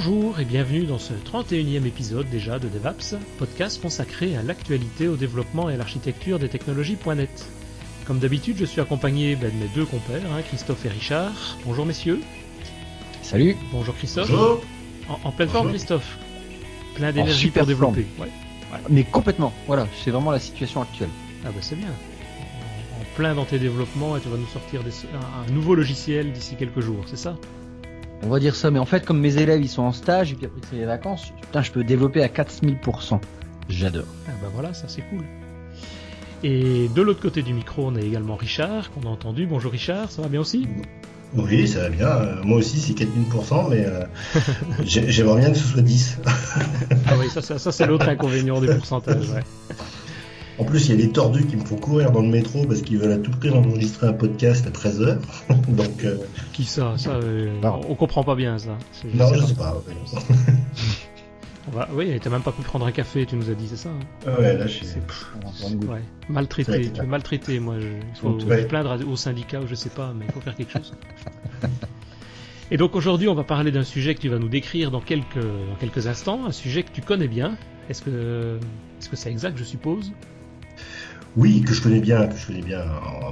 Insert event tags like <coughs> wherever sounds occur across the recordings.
Bonjour et bienvenue dans ce 31e épisode déjà de DevApps, podcast consacré à l'actualité, au développement et à l'architecture des technologies.net. Comme d'habitude, je suis accompagné ben, de mes deux compères, hein, Christophe et Richard. Bonjour messieurs. Salut. Bonjour Christophe. Bonjour. En, en pleine forme Christophe. Plein d'énergie super pour développer. Ouais. Mais complètement, voilà, c'est vraiment la situation actuelle. Ah bah c'est bien. En, en plein dans tes développements et tu vas nous sortir des- un, un nouveau logiciel d'ici quelques jours, c'est ça? On va dire ça, mais en fait, comme mes élèves ils sont en stage et puis après c'est les vacances, putain, je peux développer à 4000%. J'adore. Ah bah voilà, ça c'est cool. Et de l'autre côté du micro, on a également Richard, qu'on a entendu. Bonjour Richard, ça va bien aussi? Oui, ça va bien. Euh, Moi aussi, c'est 4000%, mais euh, j'ai- j'aimerais bien que ce soit 10. <laughs> Ah oui, ça, ça, ça, c'est l'autre inconvénient du pourcentage. Ouais. <laughs> En plus, il y a des tordus qui me font courir dans le métro parce qu'ils veulent à tout prix enregistrer un podcast à 13h. <laughs> Donc, euh, Qui ça, ça euh, Non. On comprend pas bien ça. Non, je sais pas. <laughs> On va- Oui, t'as même pas pu prendre un café, tu nous as dit, c'est ça hein Ah ouais, là, je goût. ouais. maltraité. Tu es maltraité, moi. Je... Il faut Ouais. plaindre au syndicat ou je sais pas, mais il faut faire quelque chose. <laughs> Et donc aujourd'hui, on va parler d'un sujet que tu vas nous décrire dans quelques, dans quelques instants, un sujet que tu connais bien. Est-ce que est-ce que c'est exact, je suppose? Oui, que je connais bien, que je connais bien.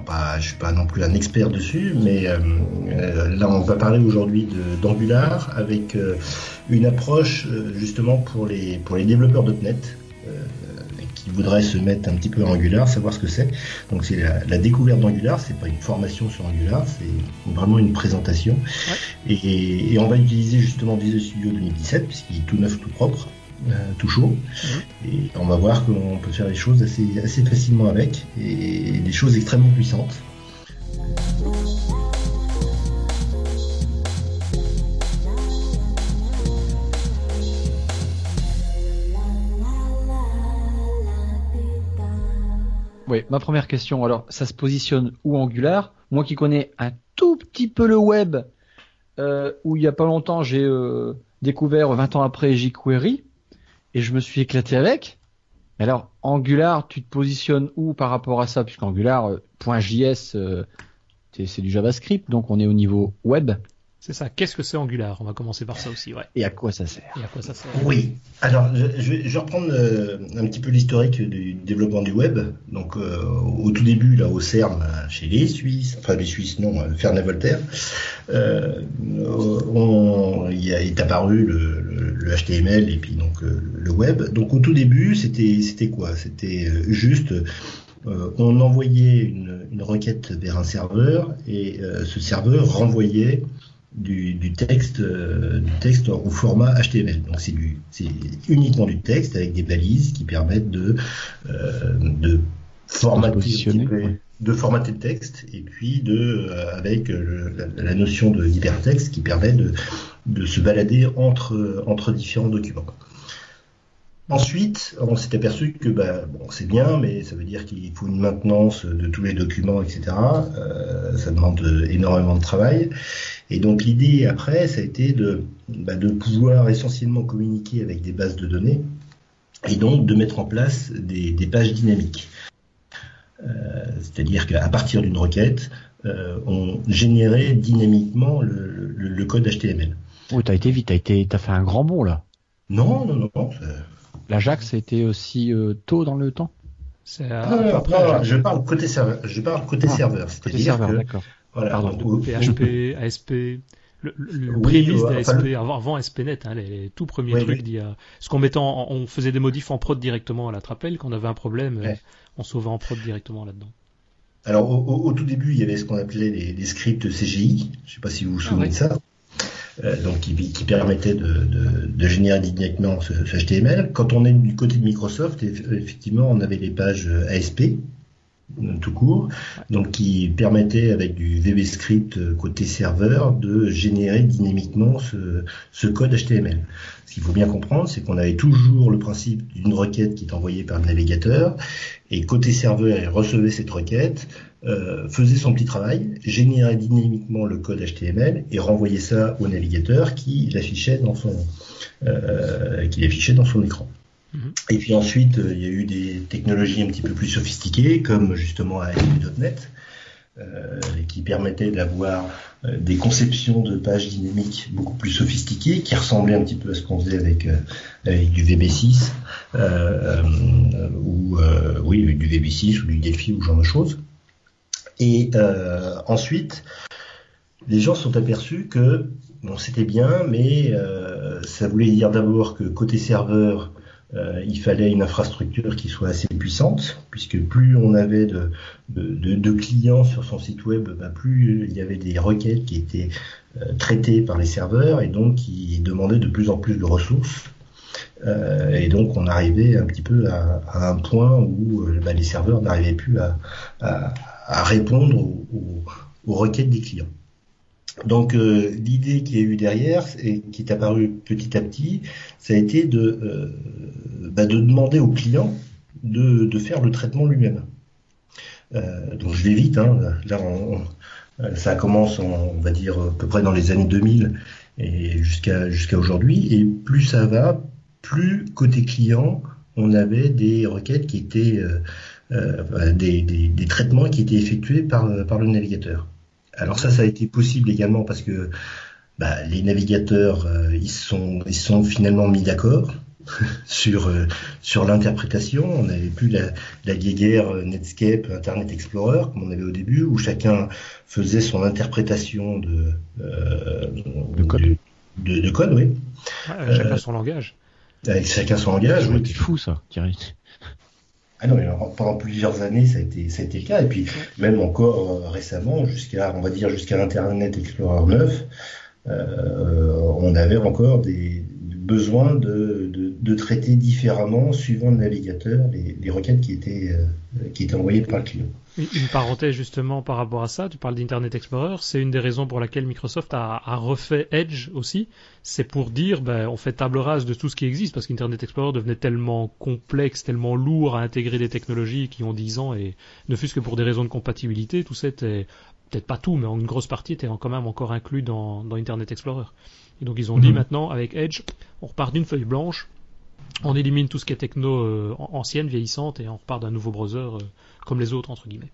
Pas, je suis pas non plus un expert dessus, mais euh, euh, là, on va parler aujourd'hui de- d'Angular avec euh, une approche euh, justement pour les pour les développeurs .NET euh, qui voudraient se mettre un petit peu en Angular, savoir ce que c'est. Donc c'est la, la découverte d'Angular, c'est pas une formation sur Angular, c'est vraiment une présentation. Et, et on va utiliser justement Visual Studio 2017 puisqu'il est tout neuf, tout propre. Euh, tout chaud et on va voir qu'on peut faire des choses assez, assez facilement avec. Et des choses extrêmement puissantes. Oui, ma première question, alors, ça se positionne où Angular? Moi qui connais un tout petit peu le web, euh, où il y a pas longtemps j'ai euh, découvert 20 ans après jQuery, et je me suis éclaté avec. Alors, Angular, tu te positionnes où par rapport à ça? Puisqu'Angular, euh, .js, euh, c'est du JavaScript, donc on est au niveau web. C'est ça. Qu'est-ce que c'est Angular? On va commencer par ça aussi, ouais. Et à quoi ça sert? Et à quoi ça sert? Oui, alors je, je vais, je vais reprendre euh, un petit peu l'historique du développement du web. Donc euh, au tout début, là au CERN, euh, chez les Suisses, enfin les Suisses non, Fernand Voltaire, euh, on- il a- est apparu le, le- le HTML et puis donc euh, le web. Donc au tout début, c'était c'était quoi? C'était juste euh, on envoyait une, une requête vers un serveur et euh, ce serveur renvoyait du, du texte euh, du texte au format HTML. Donc c'est du c'est uniquement du texte avec des balises qui permettent de euh, de formater de formater le texte et puis de euh, avec euh, la, la notion de hypertexte qui permet de de se balader entre entre différents documents. Ensuite, on s'est aperçu que bah, bon, c'est bien, mais ça veut dire qu'il faut une maintenance de tous les documents, etc. Euh, ça demande énormément de travail. Et donc l'idée après, ça a été de, bah, de pouvoir essentiellement communiquer avec des bases de données et donc de mettre en place des, des pages dynamiques. Euh, C'est-à-dire qu'à partir d'une requête, euh, on générait dynamiquement le, le- le code HTML. Oh, t'as été vite, t'as été, t'as fait un grand bond là. Non, non, non. non, ça- L'Ajax a été aussi euh, tôt dans le temps? Ah, non, non, je parle côté serveur. Je parle côté Ah, serveur. C'est-à-dire que d'accord. Voilà, Pardon. PHP, ASP, le, le, le Oui, prémisse euh, d'ASP, enfin, avant, avant ASP.NET, hein, les, les tout premiers Oui, trucs oui. Ce qu'on mettait en, on faisait des modifs en prod directement à la Trapel, quand on avait un problème, euh, Ouais. on sauvait en prod directement là-dedans. Alors au, au- au tout début, il y avait ce qu'on appelait les, les scripts CGI. Je sais pas si vous vous souvenez ouais. de ça. Euh, donc qui, qui permettait de, de, de générer dynamiquement ce, ce HTML. Quand on est du côté de Microsoft, eff- effectivement, on avait les pages ASP euh, tout court, donc qui permettaient avec du VB-script euh, côté serveur de générer dynamiquement ce, code HTML. Ce qu'il faut bien comprendre, c'est qu'on avait toujours le principe d'une requête qui est envoyée par le navigateur, et côté serveur, il recevait cette requête, euh, faisait son petit travail, générait dynamiquement le code HTML et renvoyait ça au navigateur qui l'affichait dans son euh, qui l'affichait dans son écran. Mhm. Et puis ensuite, euh, il y a eu des technologies un petit peu plus sophistiquées, comme justement ASP.NET, qui permettait d'avoir des conceptions de pages dynamiques beaucoup plus sophistiquées, qui ressemblaient un petit peu à ce qu'on faisait avec, avec du VB6, ou oui, du VB6 ou du Delphi ou ce genre de choses. Et ensuite, les gens sont aperçus que bon, c'était bien, mais euh, ça voulait dire d'abord que côté serveur, euh, il fallait une infrastructure qui soit assez puissante, puisque plus on avait de, clients sur son site web, bah, plus il y avait des requêtes qui étaient euh, traitées par les serveurs et donc qui demandaient de plus en plus de ressources. et donc on arrivait un petit peu à, un point où bah, les serveurs n'arrivaient plus à, répondre aux requêtes des clients. Donc euh, l'idée qui a eu derrière et qui est apparue petit à petit, ça a été de, euh, bah, de demander au client de, de faire le traitement lui-même. Euh, donc je vais vite, hein. là ça commence on va dire à peu près dans les années 2000 et jusqu'à jusqu'à aujourd'hui et plus ça va, plus côté client on avait des requêtes qui étaient des, des, des, traitements qui étaient effectués par, par le navigateur. Alors ça, ça a été possible également parce que bah, les navigateurs, euh, ils sont, ils sont finalement mis d'accord <laughs> sur euh, sur l'interprétation. On n'avait plus la, la guéguerre euh, Netscape, Internet Explorer comme on avait au début, où chacun faisait son interprétation de de code. De, de, code, oui. chacun son langage. Avec chacun son langage. C'est fou ça, Thierry. Ah non, mais pendant plusieurs années, ça a été, ça a été le cas. Et puis, même encore euh, récemment, jusqu'à, on va dire, jusqu'à Internet Explorer 9, euh, on avait encore des besoins de, de, traiter différemment, suivant le navigateur, les, requêtes qui étaient, euh, qui étaient envoyées par le client. Une parenthèse justement par rapport à ça, tu parles d'Internet Explorer, c'est une des raisons pour laquelle Microsoft a, refait Edge aussi, c'est pour dire ben, on fait table rase de tout ce qui existe parce qu'Internet Explorer devenait tellement complexe, tellement lourd à intégrer des technologies qui ont 10 ans et ne fût-ce que pour des raisons de compatibilité, tout ça était peut-être pas tout, mais une grosse partie était quand même encore inclus dans Internet Explorer. Et donc ils ont dit mhm. maintenant avec Edge, on repart d'une feuille blanche, on élimine tout ce qui est techno euh, ancienne, vieillissante, et on repart d'un nouveau browser euh, comme les autres entre guillemets.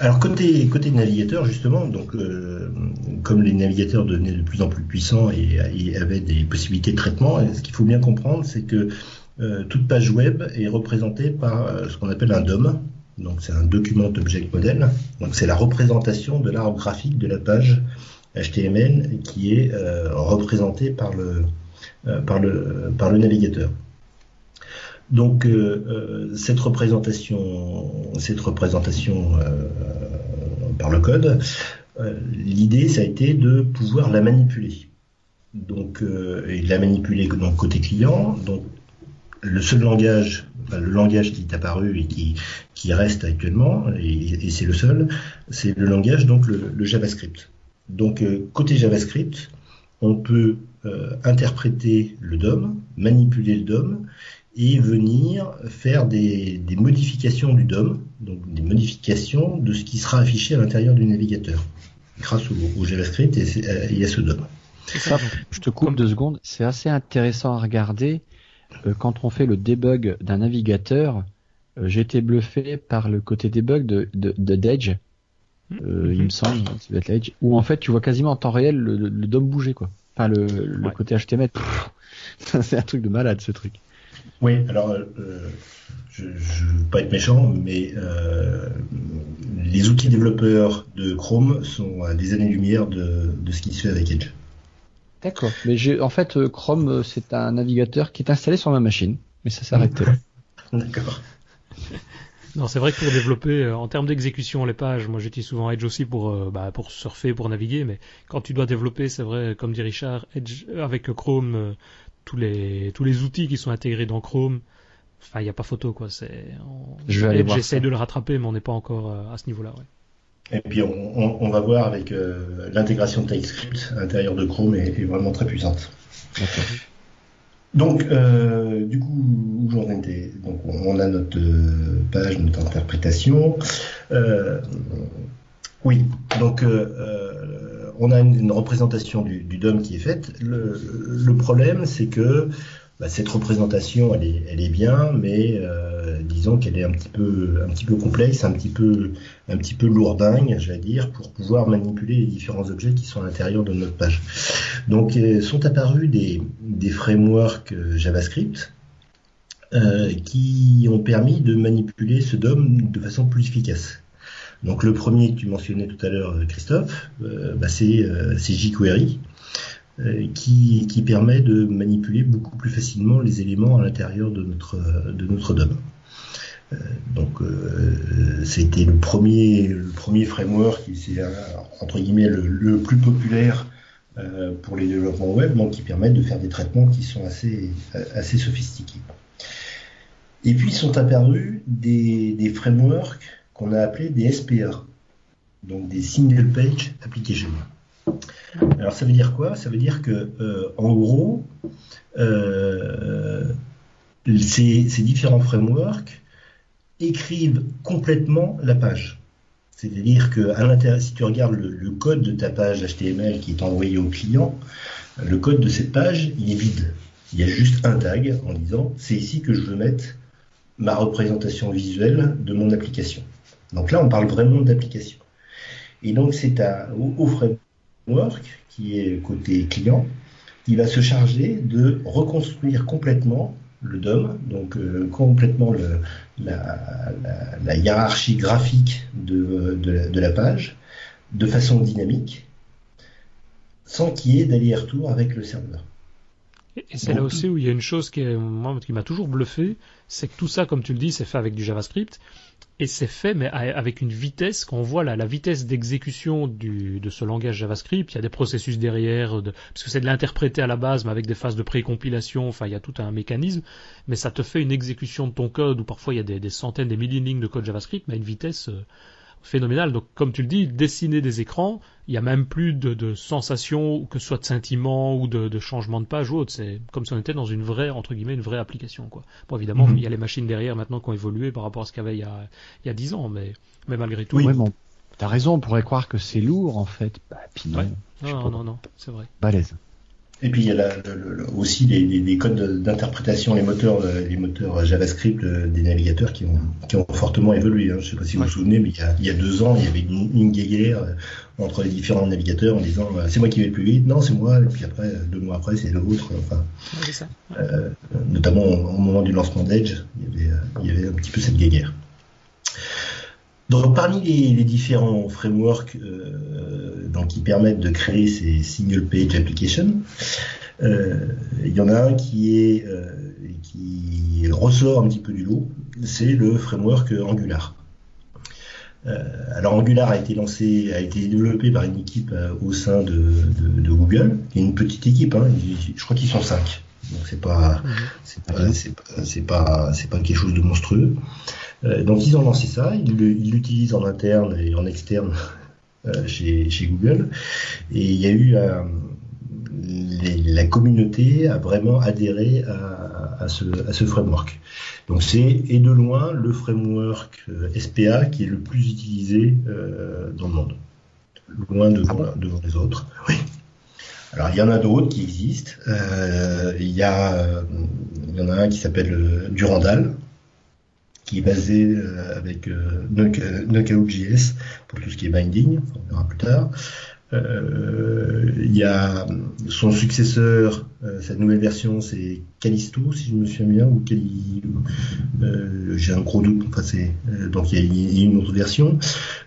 Alors côté côté navigateur justement, donc euh, comme les navigateurs devenaient de plus en plus puissants et, avaient des possibilités de traitement, ce qu'il faut bien comprendre, c'est que toute page web est représentée par ce qu'on appelle un DOM. Donc c'est un Document Object Model. Donc c'est la représentation de l'arbre graphique de la page HTML qui est représentée par le euh, par, le, par le navigateur. Donc euh, euh, cette représentation, cette représentation par le code, l'idée ça a été de pouvoir la manipuler. Donc et de la manipuler donc côté client. Donc le seul langage, le langage qui est apparu et qui, reste actuellement, et, c'est le seul, c'est le langage donc le JavaScript. Donc côté JavaScript, on peut euh, interpréter le DOM, manipuler le DOM et venir faire des, modifications du DOM, donc des modifications de ce qui sera affiché à l'intérieur du navigateur, grâce au, JavaScript et, à ce DOM. je te coupe deux secondes, c'est assez intéressant à regarder. Euh, quand on fait le debug d'un navigateur, euh, j'ai été bluffé par le côté debug de, de, Hmm. Il me semble, Edge, où en fait tu vois quasiment en temps réel le, le DOM bouger quoi. Enfin, le, côté HTML, <laughs> c'est un truc de malade ce truc. Oui, alors euh, je ne veux pas être méchant, mais euh, les outils développeurs de Chrome sont à des années-lumière de, ce qui se fait avec Edge. D'accord, mais en fait euh, Chrome c'est un navigateur qui est installé sur ma machine, mais ça s'arrête là. <laughs> D'accord. Non, c'est vrai que pour développer, euh, en termes d'exécution, les pages, moi j'utilise souvent Edge aussi pour, euh, bah, pour surfer, pour naviguer, mais quand tu dois développer, c'est vrai, comme dit Richard, Edge, euh, avec Chrome, tous, les, tous les outils qui sont intégrés dans Chrome, enfin, il n'y a pas photo, quoi. C'est, Je vais J'essaie de le rattraper, mais on n'est pas encore à ce niveau-là, ouais. Et puis on, on, va voir avec l'intégration de TypeScript à l'intérieur de Chrome est, est vraiment très puissante. Donc, euh, du coup, où on a notre euh, page, notre interprétation. Euh, oui, donc on a une, représentation du, du, DOM qui est faite. Le problème, c'est que bah, cette représentation, elle est, elle est bien, mais euh, disons qu'elle est un petit peu, un petit peu complexe, un petit peu, un petit peu lourdingue, dire, pour pouvoir manipuler les différents objets qui sont à l'intérieur de notre page. Donc, euh, sont apparus des, des frameworks euh, JavaScript euh, qui ont permis de manipuler ce DOM de façon plus efficace. Donc, le premier que tu mentionnais tout à l'heure, Christophe, euh, bah, c'est jQuery. Euh, qui, permet de manipuler beaucoup plus facilement les éléments à l'intérieur de notre, de notre DOM. Euh, donc euh, c'était le premier, le premier framework c'est entre guillemets le, plus populaire euh, pour les développements web, donc qui permettent de faire des traitements qui sont assez, assez sophistiqués. Et puis sont apparus des, des frameworks qu'on a appelés des SPA, donc des Single Page Applications. Alors ça veut dire quoi? Ça veut dire que euh, en gros, euh, ces, différents frameworks écrivent complètement la page. C'est-à-dire que à l'intérieur, si tu regardes le, code de ta page HTML qui est envoyé au client, le code de cette page, il est vide. Il y a juste un tag en disant c'est ici que je veux mettre ma représentation visuelle de mon application. Donc là, on parle vraiment d'application. Et donc c'est au, au, Work, qui est côté client, qui va se charger de reconstruire complètement le DOM, donc euh, complètement le, la, hiérarchie graphique de, de, la page, de façon dynamique, sans qu'il y ait d'aller-retour avec le serveur. Et c'est là aussi où il y a une chose qui, qui m'a toujours bluffé, c'est que tout ça, comme tu le dis, c'est fait avec du JavaScript et c'est fait mais avec une vitesse qu'on voit là, la vitesse d'exécution de ce langage JavaScript. Il y a des processus derrière, de, parce que c'est de l'interpréter à la base, mais avec des phases de précompilation. Enfin, il y a tout un mécanisme, mais ça te fait une exécution de ton code où parfois il y a des, des centaines, des milliers de lignes de code JavaScript, mais à une vitesse euh, phénoménal. Donc, comme tu le dis, dessiner des écrans, il n'y a même plus de, de sensations, que ce soit de scintillement ou de, de changement de page ou autre. C'est comme si on était dans une vraie, entre guillemets, une vraie application. Quoi. Bon, évidemment, mhm. il y a les machines derrière maintenant qui ont évolué par rapport à ce qu'il y avait il y a, il y a 10 ans, mais, mais malgré tout. Oui, bon, t'as raison, on pourrait croire que c'est lourd en fait. Bah, puis non, non, non, non, c'est vrai. Balèze. Et puis il y a aussi les, codes d'interprétation, les moteurs, les moteurs JavaScript des navigateurs qui ont, qui ont fortement évolué. Hein. Je ne sais pas si vous vous souvenez, mais il y, a, deux ans, il y avait une, une guéguerre euh, entre les différents navigateurs en disant euh, c'est moi qui vais le plus vite, non c'est moi, et puis après deux mois après c'est l'autre. Enfin, euh, notamment au, moment du lancement d'Edge, il y avait, il y avait un petit peu cette guéguerre. Donc parmi les, différents frameworks euh, qui permettent de créer ces single page applications, euh, il y en a un euh, qui ressort un petit peu du lot, c'est le framework Angular. alors Angular a été lancé, a été développé par une équipe au sein de, Google, une petite équipe, hein, je crois qu'ils sont cinq. Donc c'est pas, c'est pas, c'est pas, c'est pas, quelque chose de monstrueux. Euh, donc ils ont lancé ça, ils l'utilisent en interne et en externe <laughs> euh, chez, chez, Google. Et il y a eu euh, la communauté a vraiment adhéré à, à, ce, à ce, framework. Donc c'est et de loin le framework SPA qui est le plus utilisé dans le monde, loin devant, devant les autres. Oui. Alors il y en a d'autres qui existent. Euh, il, y a, il y en a un qui s'appelle Durandal, qui est basé euh, avec euh, Knockout.js pour tout ce qui est binding, on verra plus tard. Euh, il y a son successeur, euh, sa nouvelle version, c'est Callisto, si je me souviens bien, ou Cali, euh, j'ai un gros doute. Enfin, donc il y, a, une autre version,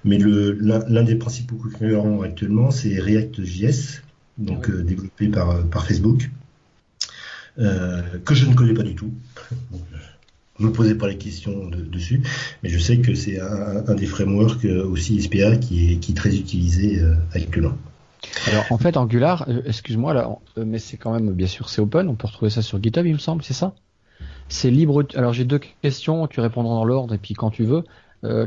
mais l'un des principaux concurrents actuellement, c'est React.js, donc ah développé par par Facebook, que je ne connais pas du tout. <laughs> Ne me posez pas les questions dessus, mais je sais que c'est un, des frameworks euh, aussi SPA qui est, très utilisé euh, actuellement. Alors en fait Angular, euh, excuse-moi mais c'est quand même bien sûr c'est open, on peut retrouver ça sur GitHub il me semble, c'est ça? C'est libre. Alors j'ai deux questions, tu répondras dans l'ordre et puis quand tu veux.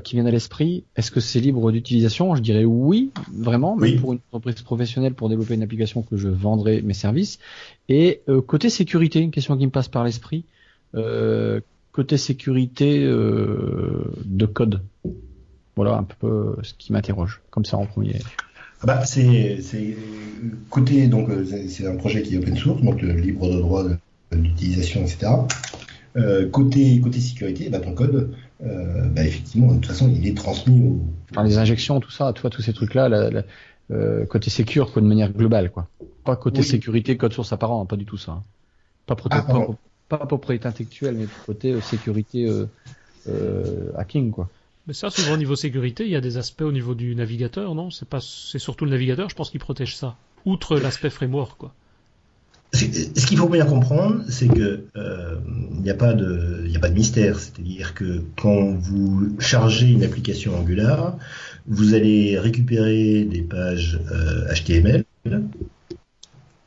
Qui viennent à l'esprit. Est-ce que c'est libre d'utilisation? Je dirais oui, vraiment, mais pour une entreprise professionnelle pour développer une application que je vendrai mes services. Et côté sécurité, une question qui me passe par l'esprit. Euh, côté sécurité euh, de code. Voilà un peu ce qui m'interroge, comme ça en premier. Ah bah, c'est côté donc euh, c'est un projet qui est open source, donc libre de droit d'utilisation, etc. côté, côté sécurité, bah, ton code, bah, effectivement, de toute façon, il est transmis au... les injections, tout ça, toi, tous ces trucs-là, côté sécure, quoi, de manière globale, quoi. Pas côté sécurité, code source apparent, hein, pas du tout ça. Hein. Pas, ah, pas, propriété intellectuelle, mais côté sécurité hacking, quoi. Mais ça, souvent au niveau sécurité, il y a des aspects au niveau du navigateur, non? C'est pas, c'est surtout le navigateur, je pense, qui protège ça, outre l'aspect framework, quoi. Ce qu'il faut bien comprendre, c'est que euh, il n'y a pas de, il a pas de mystère. C'est-à-dire que quand vous chargez une application Angular, vous allez récupérer des pages HTML, euh,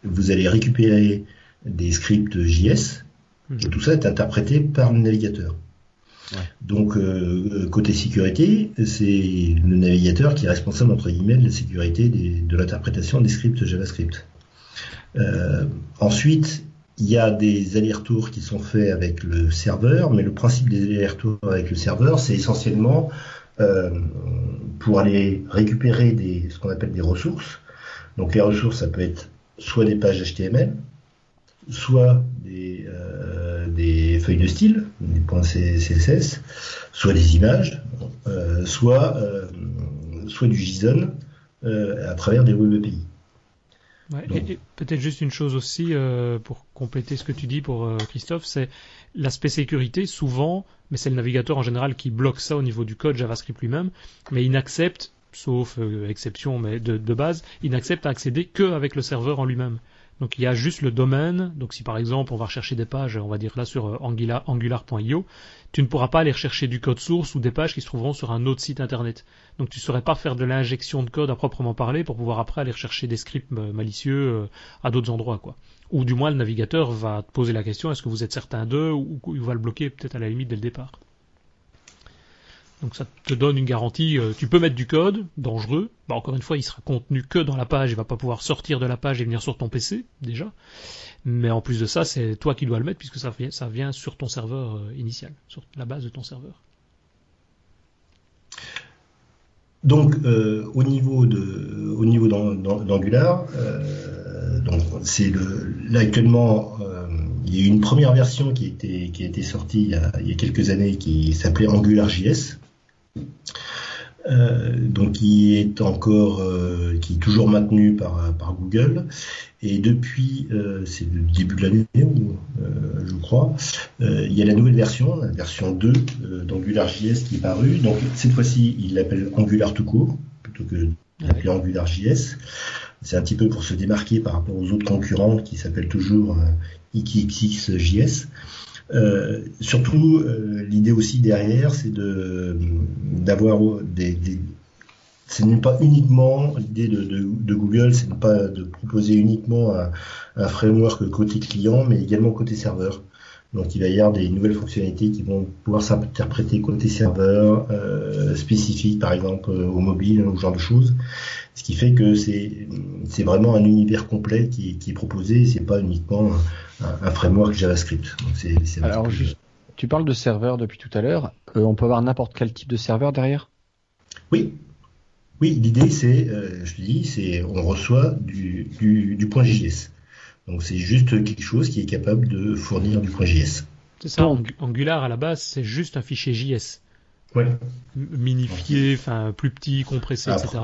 vous allez récupérer des scripts JS, et mhm. tout ça est interprété par le navigateur. Donc euh, côté sécurité, c'est le navigateur qui est responsable entre guillemets de la sécurité de l'interprétation des scripts JavaScript. Euh, ensuite, il y a des allers-retours qui sont faits avec le serveur, mais le principe des allers-retours avec le serveur, c'est essentiellement euh, pour aller récupérer des, ce qu'on appelle des ressources. Donc les ressources, ça peut être soit des pages HTML, soit des, des feuilles de style, des points CSS, soit des images, euh, soit, euh, soit du JSON euh, à travers des web API. Et, peut-être juste une chose aussi pour compléter ce que tu dis pour Christophe, c'est l'aspect sécurité. Souvent, mais c'est le navigateur en général qui bloque ça au niveau du code JavaScript lui-même, mais il n'accepte, sauf exception, mais de, de, base, il n'accepte à accéder que avec le serveur en lui-même. Donc il y a juste le domaine. Donc si par exemple on va rechercher des pages, on va dire là sur euh, angular.io, tu ne pourras pas aller rechercher du code source ou des pages qui se trouveront sur un autre site internet. Donc tu ne saurais pas faire de l'injection de code à proprement parler pour pouvoir après aller rechercher des scripts malicieux euh, à d'autres endroits quoi. Ou du moins le navigateur va te poser la question est-ce que vous êtes certain d'eux ou il va le bloquer peut-être à la limite dès le départ. Donc ça te donne une garantie. Euh, tu peux mettre du code dangereux. Bah, encore une fois, il sera contenu que dans la page. Il va pas pouvoir sortir de la page et venir sur ton PC déjà. Mais en plus de ça, c'est toi qui dois le mettre puisque ça vient, sur ton serveur euh, initial, sur la base de ton serveur. Donc euh, au niveau d'Angular, c'est le là actuellement il y a une première version qui a été, qui a été sortie il y a quelques années qui s'appelait AngularJS. Euh, donc qui est encore, euh, qui est toujours maintenu par, par Google. Et depuis, euh, c'est le début de l'année, je crois, il y a la nouvelle version, la version 2 d'AngularJS qui est parue. Donc cette fois-ci, il l'appelle Angular tout court, plutôt que d'appeler AngularJS. C'est un petit peu pour se démarquer par rapport aux autres concurrents qui s'appellent toujours XXXJS. Euh, surtout, euh, l'idée aussi derrière, c'est de d'avoir des, des ce n'est pas uniquement l'idée de, de, de, Google, c'est pas de proposer uniquement un, un, framework côté client, mais également côté serveur. Donc il va y avoir des nouvelles fonctionnalités qui vont pouvoir s'interpréter côté serveur, euh, spécifique par exemple euh, au mobile ou ce genre de choses. Ce qui fait que c'est vraiment un univers complet qui, qui est proposé, c'est pas uniquement un, framework JavaScript. Alors, tu parles de serveur depuis tout à l'heure. Euh, on peut avoir n'importe quel type de serveur derrière? Oui. Oui, l'idée c'est, euh, je te dis, c'est on reçoit du, du, point JS. Donc c'est juste quelque chose qui est capable de fournir du point JS. C'est ça, Angular à la base c'est juste un fichier JS. Ouais. Minifié, enfin plus petit, compressé, etc.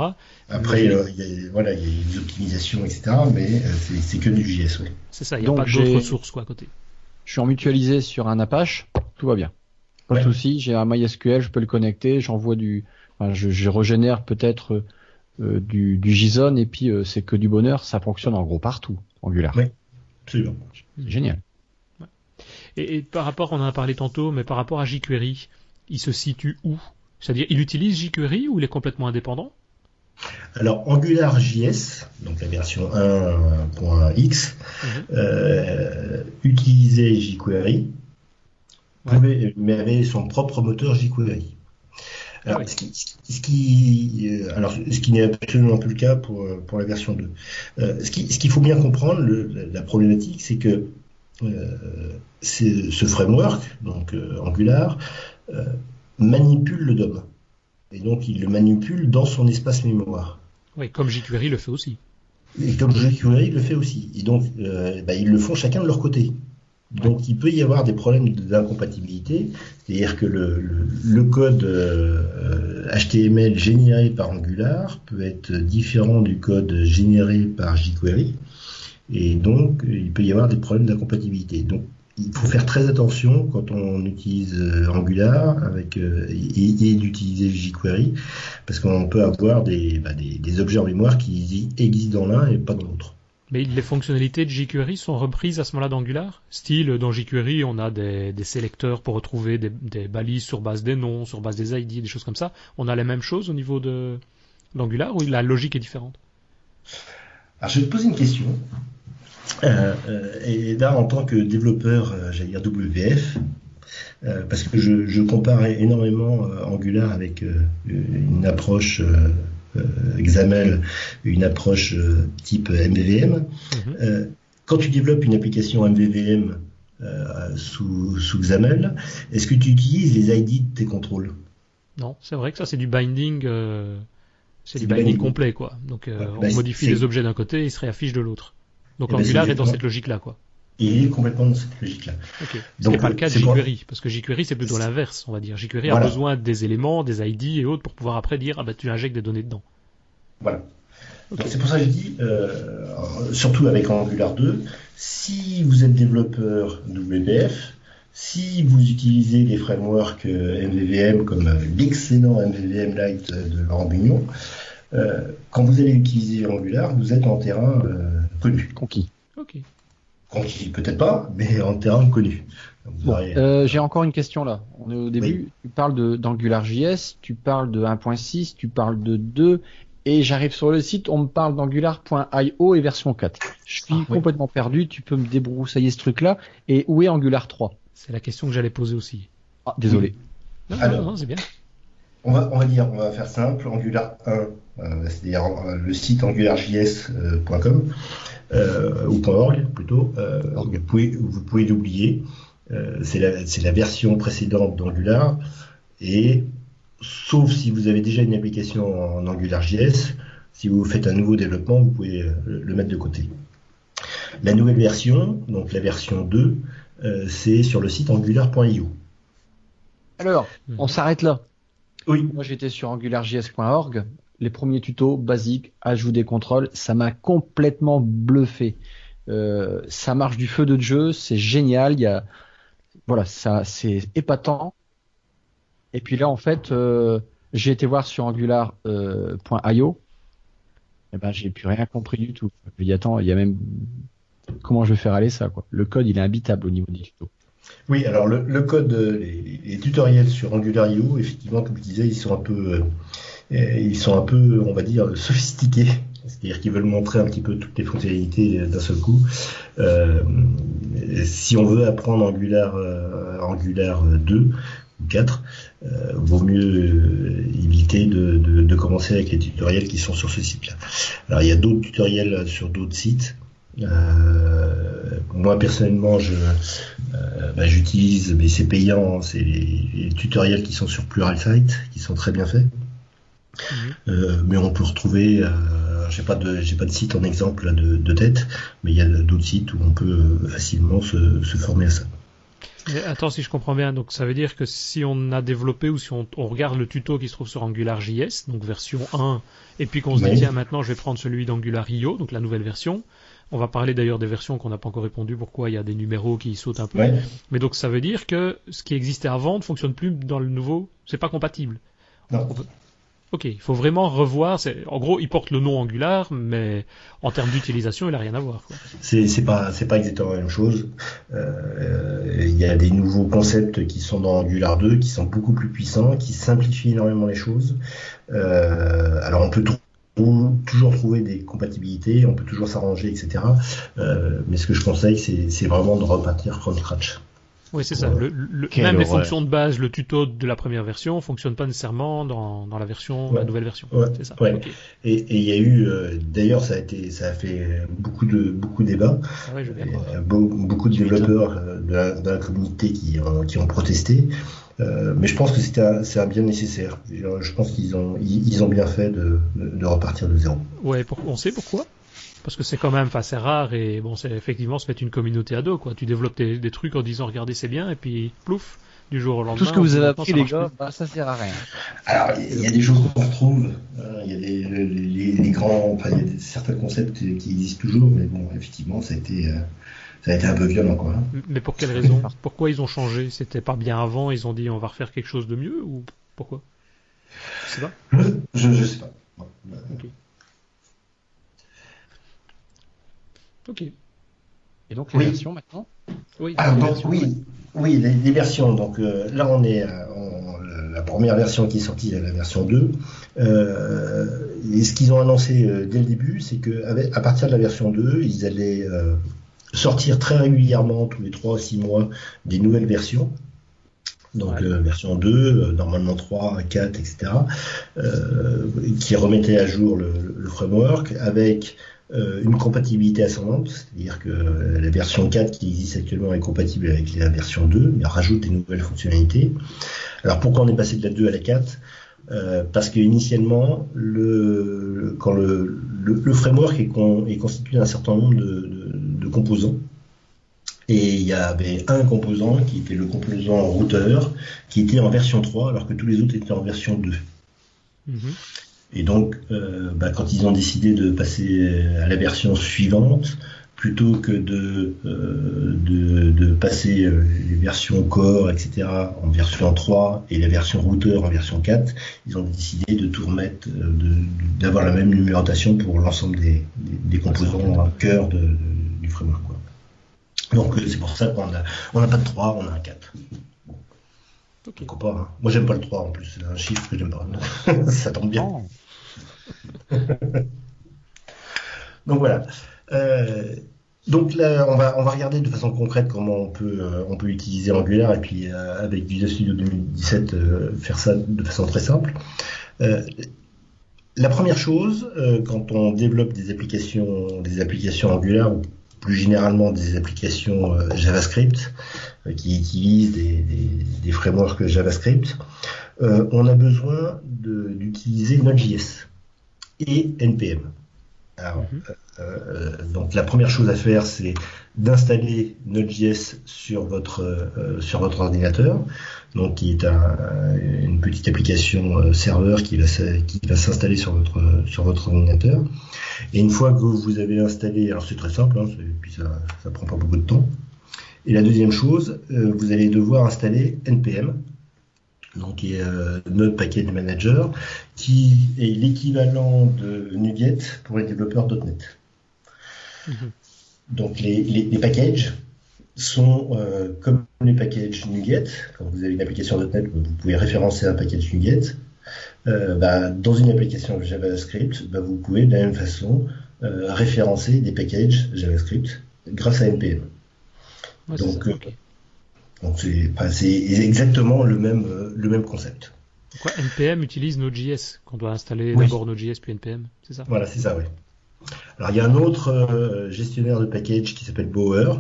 Après, euh, il y a, voilà, il y a des optimisations, etc. Mais euh, c'est que du JS. C'est ça, il n'y a pas d'autres ressources quoi à côté. Je suis en mutualisé sur un Apache, tout va bien. Pas de souci, j'ai un MySQL, je peux le connecter, j'envoie du, enfin, je, je, régénère peut-être euh, du, du, JSON et puis c'est que du bonheur, ça fonctionne en gros partout, Angular. Oui, absolument. Génial. Et, et, par rapport, on en a parlé tantôt, mais par rapport à jQuery, il se situe où? C'est-à-dire, il utilise jQuery ou il est complètement indépendant? Alors AngularJS, donc la version 1.x, mhm. euh, utilisait jQuery, mais avait son propre moteur jQuery. Alors, ce qui, euh, alors, ce qui n'est absolument plus le cas pour, pour la version 2. Euh, ce qu'il faut bien comprendre, la problématique, c'est que ce framework, donc Angular, manipule le DOM. Et donc il le manipule dans son espace mémoire. Oui, comme jQuery le fait aussi. Et comme jQuery le fait aussi. Et donc euh, bah, ils le font chacun de leur côté. Donc il peut y avoir des problèmes d'incompatibilité, c'est-à-dire que le, le, code HTML généré par Angular peut être différent du code généré par jQuery, et donc il peut y avoir des problèmes d'incompatibilité. Donc il faut faire très attention quand on utilise euh, Angular avec euh, et, d'utiliser jQuery parce qu'on peut avoir des, bah, des, des, objets en mémoire qui existent dans l'un et pas dans l'autre. Mais les fonctionnalités de jQuery sont reprises à ce moment-là d'Angular? Style, dans jQuery, on a des, des sélecteurs pour retrouver des, des, balises sur base des noms, sur base des ID, des choses comme ça. On a les mêmes choses au niveau de d'Angular ou la logique est différente? Alors je vais te poser une question. Euh, euh, et là, en tant que développeur, euh, j'allais dire WF, parce que je, compare énormément Angular avec une approche XAML, une approche type MVVM. Mhm. quand tu développes une application MVVM sous, sous XAML, est-ce que tu utilises les ID de tes contrôles? Non, c'est vrai que ça c'est du binding. C'est du binding, complet, quoi. Donc, on bah, modifie les objets d'un côté et il se réaffiche de l'autre. Donc eh ben, Angular est dans cette logique-là, quoi. Il est complètement dans cette logique-là. Okay. Ce n'est pas le cas de jQuery, parce que jQuery c'est plutôt l'inverse, on va dire. jQuery a besoin des éléments, des ID et autres pour pouvoir après dire ah bah tu injectes des données dedans. Voilà. C'est pour ça que je dis, euh, surtout avec Angular 2, si vous êtes développeur WPF, si vous utilisez des frameworks MVVM comme l'excellent MVVM Lite de Laurent Bignon, euh, quand vous allez utiliser Angular, vous êtes en terrain euh, connu. Conquis. Ok. Conquis, peut-être pas, mais en terrain connu. Euh, j'ai encore une question là. On est au début. Tu parles d'AngularJS, tu parles de 1.6, tu parles de 2, et j'arrive sur le site, on me parle d'Angular.io et version 4. Je suis ah, complètement perdu. Tu peux me débroussailler ce truc-là. Et où est Angular 3 C'est la question que j'allais poser aussi. Ah, désolé. Non, non, non c'est bien. On va, on va dire, on va faire simple. Angular 1, euh, c'est-à-dire euh, le site angularjs.com euh, ou .org plutôt. vous pouvez, vous pouvez l'oublier. c'est la, la, version précédente d'Angular et sauf si vous avez déjà une application en AngularJS, si vous faites un nouveau développement, vous pouvez le mettre de côté. La nouvelle version, donc la version 2, c'est sur le site angular.io. Alors, on s'arrête là. Oui. Moi, j'étais sur angularjs.org. Les premiers tutos basiques, ajout des contrôles, ça m'a complètement bluffé. Euh, ça marche du feu de jeu, c'est génial. Il y a, voilà, ça, c'est épatant. Et puis là, en fait, euh, j'ai été voir sur angular.io. Euh, et eh ben, j'ai plus rien compris du tout. Je dis attends, il y a même comment je vais faire aller ça quoi? Le code, il est imbitable au niveau des tutos. Oui, alors le, code, les, tutoriels sur AngularIO, effectivement, comme je disais, ils sont un peu, ils sont un peu, on va dire, sophistiqués. C'est-à-dire qu'ils veulent montrer un petit peu toutes les fonctionnalités d'un seul coup. Euh, si on veut apprendre Angular, euh, Angular 2 ou 4, vaut mieux éviter de, commencer avec les tutoriels qui sont sur ce site-là. Alors il y a d'autres tutoriels sur d'autres sites. Euh, moi personnellement, euh, bah, j'utilise, mais c'est payant, c'est les, tutoriels qui sont sur Pluralsight, qui sont très bien faits. Euh, mais on peut retrouver, j'ai pas de j'ai pas de site en exemple de, tête, mais il y a d'autres sites où on peut facilement se, former à ça. attends, si je comprends bien, donc ça veut dire que si on a développé ou si on, regarde le tuto qui se trouve sur AngularJS, donc version 1, et puis qu'on se dit tiens maintenant je vais prendre celui d'AngularIO, donc la nouvelle version, on va parler d'ailleurs des versions qu'on n'a pas encore répondu, pourquoi il y a des numéros qui sautent un peu. Mais donc ça veut dire que ce qui existait avant ne fonctionne plus dans le nouveau, c'est pas compatible. Non. Ok, il faut vraiment revoir. En gros, il porte le nom Angular, mais en termes d'utilisation, il n'a rien à voir. C'est pas pas exactement la même chose. Euh, il y a des nouveaux concepts qui sont dans Angular 2, qui sont beaucoup plus puissants, qui simplifient énormément les choses. Euh, alors on peut toujours trouver des compatibilités, on peut toujours s'arranger, etc. Euh, mais ce que je conseille, c'est vraiment de repartir from scratch. Oui, c'est ça. Le, même les fonctions de base, le tuto de la première version, fonctionne pas nécessairement dans, dans la version, la nouvelle version. c'est ça. Et il y a eu, euh, d'ailleurs, ça a été, ça a fait beaucoup de beaucoup débats. Ah ouais, je beaucoup de développeurs euh, de la, de la, communauté qui, qui ont protesté. Euh, mais je pense que c'est un, bien nécessaire. Je pense qu'ils ont, ils, ont bien fait de, de, repartir de zéro. Ouais, on sait pourquoi Parce que c'est quand même, c'est rare et bon, c'est effectivement se mettre une communauté à dos, quoi. Tu développes des, des trucs en disant, regardez, c'est bien, et puis, plouf, du jour au lendemain. Tout ce que vous avez on appris, ça les gars, bah, ça sert à rien. Alors, il y a des choses qu'on retrouve. euh, Il y a des, les, les grands, enfin, il y a des- certains concepts qui existent toujours, mais bon, effectivement, ça a été, euh, ça a été un peu violent, quoi. hein. Mais pour quelle raison Pourquoi ils ont changé C'était pas bien avant, ils ont dit, on va refaire quelque chose de mieux, ou pourquoi? Je sais pas. Je, je sais pas. Bon, bah, Ok. Et donc, les Oui. versions maintenant Oui. Alors, les donc, versions, oui, ouais. oui, les, les versions. Donc euh, là, on est euh, en- la première version qui est sortie, la version 2. Euh, et ce qu'ils ont annoncé euh, dès le début, c'est que avec- à partir de la version 2, ils allaient euh, sortir très régulièrement, tous les 3 à 6 mois, des nouvelles versions. Donc Ouais. euh, version 2, euh, normalement 3, 4, etc. euh, qui remettaient à jour le, le framework avec euh, une compatibilité ascendante, c'est-à-dire que euh, la version 4 qui existe actuellement est compatible avec la version 2, mais rajoute des nouvelles fonctionnalités. Alors pourquoi on est passé de la 2 à la 4 Euh, Parce que initialement, le, framework est, con- est constitué d'un certain nombre de, composants, et il y avait un composant qui était le composant routeur, qui était en version 3, alors que tous les autres étaient en version 2. Mhm. Et donc, euh, bah, quand ils ont décidé de passer à la version suivante, plutôt que de, euh, de, de passer euh, les versions core, etc., en version 3 et la version routeur en version 4, ils ont décidé de tout remettre, d'avoir la même numérotation pour l'ensemble des, des, des composants cœur de, de- du framework. Quoi. Donc, c'est pour ça qu'on a, on n'a pas de 3, on a un 4. Ok. Pourquoi pas hein. Moi, j'aime pas le 3 en plus, c'est un chiffre que j'aime pas. <laughs> ça tombe bien. Oh. <laughs> Donc voilà. Euh, donc là, on va, on va regarder de façon concrète comment on peut, euh, on peut utiliser Angular et puis euh, avec Visual Studio 2017 euh, faire ça de façon très simple. La première chose, quand on développe des applications, des applications Angular ou plus généralement des applications euh, JavaScript euh, qui utilisent des, des, des frameworks JavaScript, euh, on a besoin d'utiliser Node.js et NPM. Alors, Mhm. euh, donc la première chose à faire, c'est d'installer Node.js sur votre euh, sur votre ordinateur, donc qui est un- une petite application euh, serveur qui va s'installer sur votre ordinateur. Et une fois que vous avez installé, alors c'est très simple, hein, puis ça ça prend pas beaucoup de temps. Et la deuxième chose, euh, vous allez devoir installer npm, donc qui est Node Package Manager, qui est l'équivalent de NuGet pour les développeurs .NET. Mhm. Donc les, les, les packages sont euh, comme les packages NuGet. Quand vous avez une application .NET, vous pouvez référencer un package NuGet. Euh, bah, dans une application JavaScript, bah, vous pouvez de la même façon euh, référencer des packages JavaScript grâce à NPM. Ouais, Donc, c'est exactement le même le même concept. Quoi, NPM utilise Node.js, qu'on doit installer Oui. d'abord Node.js puis NPM, c'est ça? Voilà, c'est ça, oui. Alors, il y a un autre euh, gestionnaire de package qui s'appelle Bower.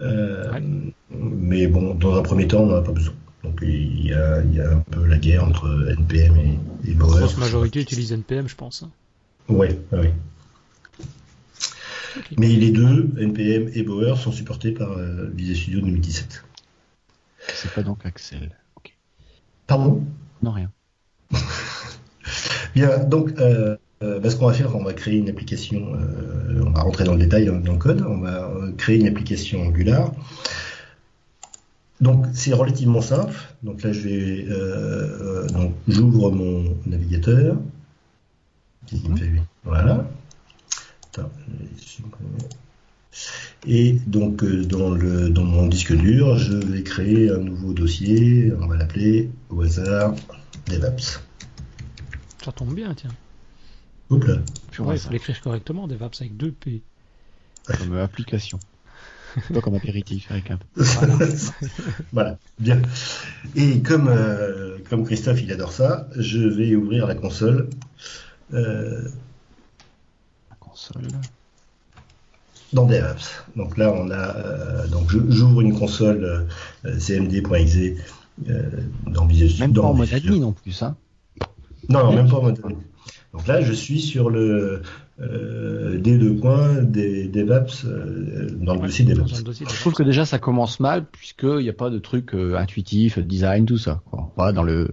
Euh, Ouais. Mais bon, dans un premier temps, on n'en a pas besoin. Donc, il y, a, il y a un peu la guerre entre NPM et, et La Bower. grosse majorité utilise NPM, je pense. hein. Ouais, ouais, ouais. Ok. Mais les deux, NPM et Bower, sont supportés par euh, Visual Studio 2017. C'est pas donc Axel. Pardon? Non, rien. <laughs> Bien, donc, euh, bah, ce qu'on va faire, on va créer une application, euh, on va rentrer dans le détail dans, dans le code, on va euh, créer une application Angular. Donc, c'est relativement simple. Donc là, je vais, euh, euh, donc, j'ouvre mon navigateur. Voilà. Et donc, euh, dans, le, dans mon disque dur, je vais créer un nouveau dossier. On va l'appeler au hasard DevApps. Ça tombe bien, tiens. Ouais, il faut l'écrire correctement, DevApps avec deux P. Comme euh, application. <laughs> pas comme apéritif avec un. Voilà. <laughs> Voilà, bien. Et comme, euh, comme Christophe, il adore ça, je vais ouvrir la console. euh, La console. dans DevApps. Donc là, on a, euh, donc j'ouvre une console euh, cmd.exe euh, dans Visual Studio. Même pas en mode admin en plus, hein. Non, non, même pas en mode admin. Donc là, je suis sur le euh, D2 points des DevApps euh, dans le Ouais, dossier dans dossier Je trouve que déjà ça commence mal puisqu'il n'y a pas de truc euh, intuitif, design, tout ça. Quoi. Pas dans le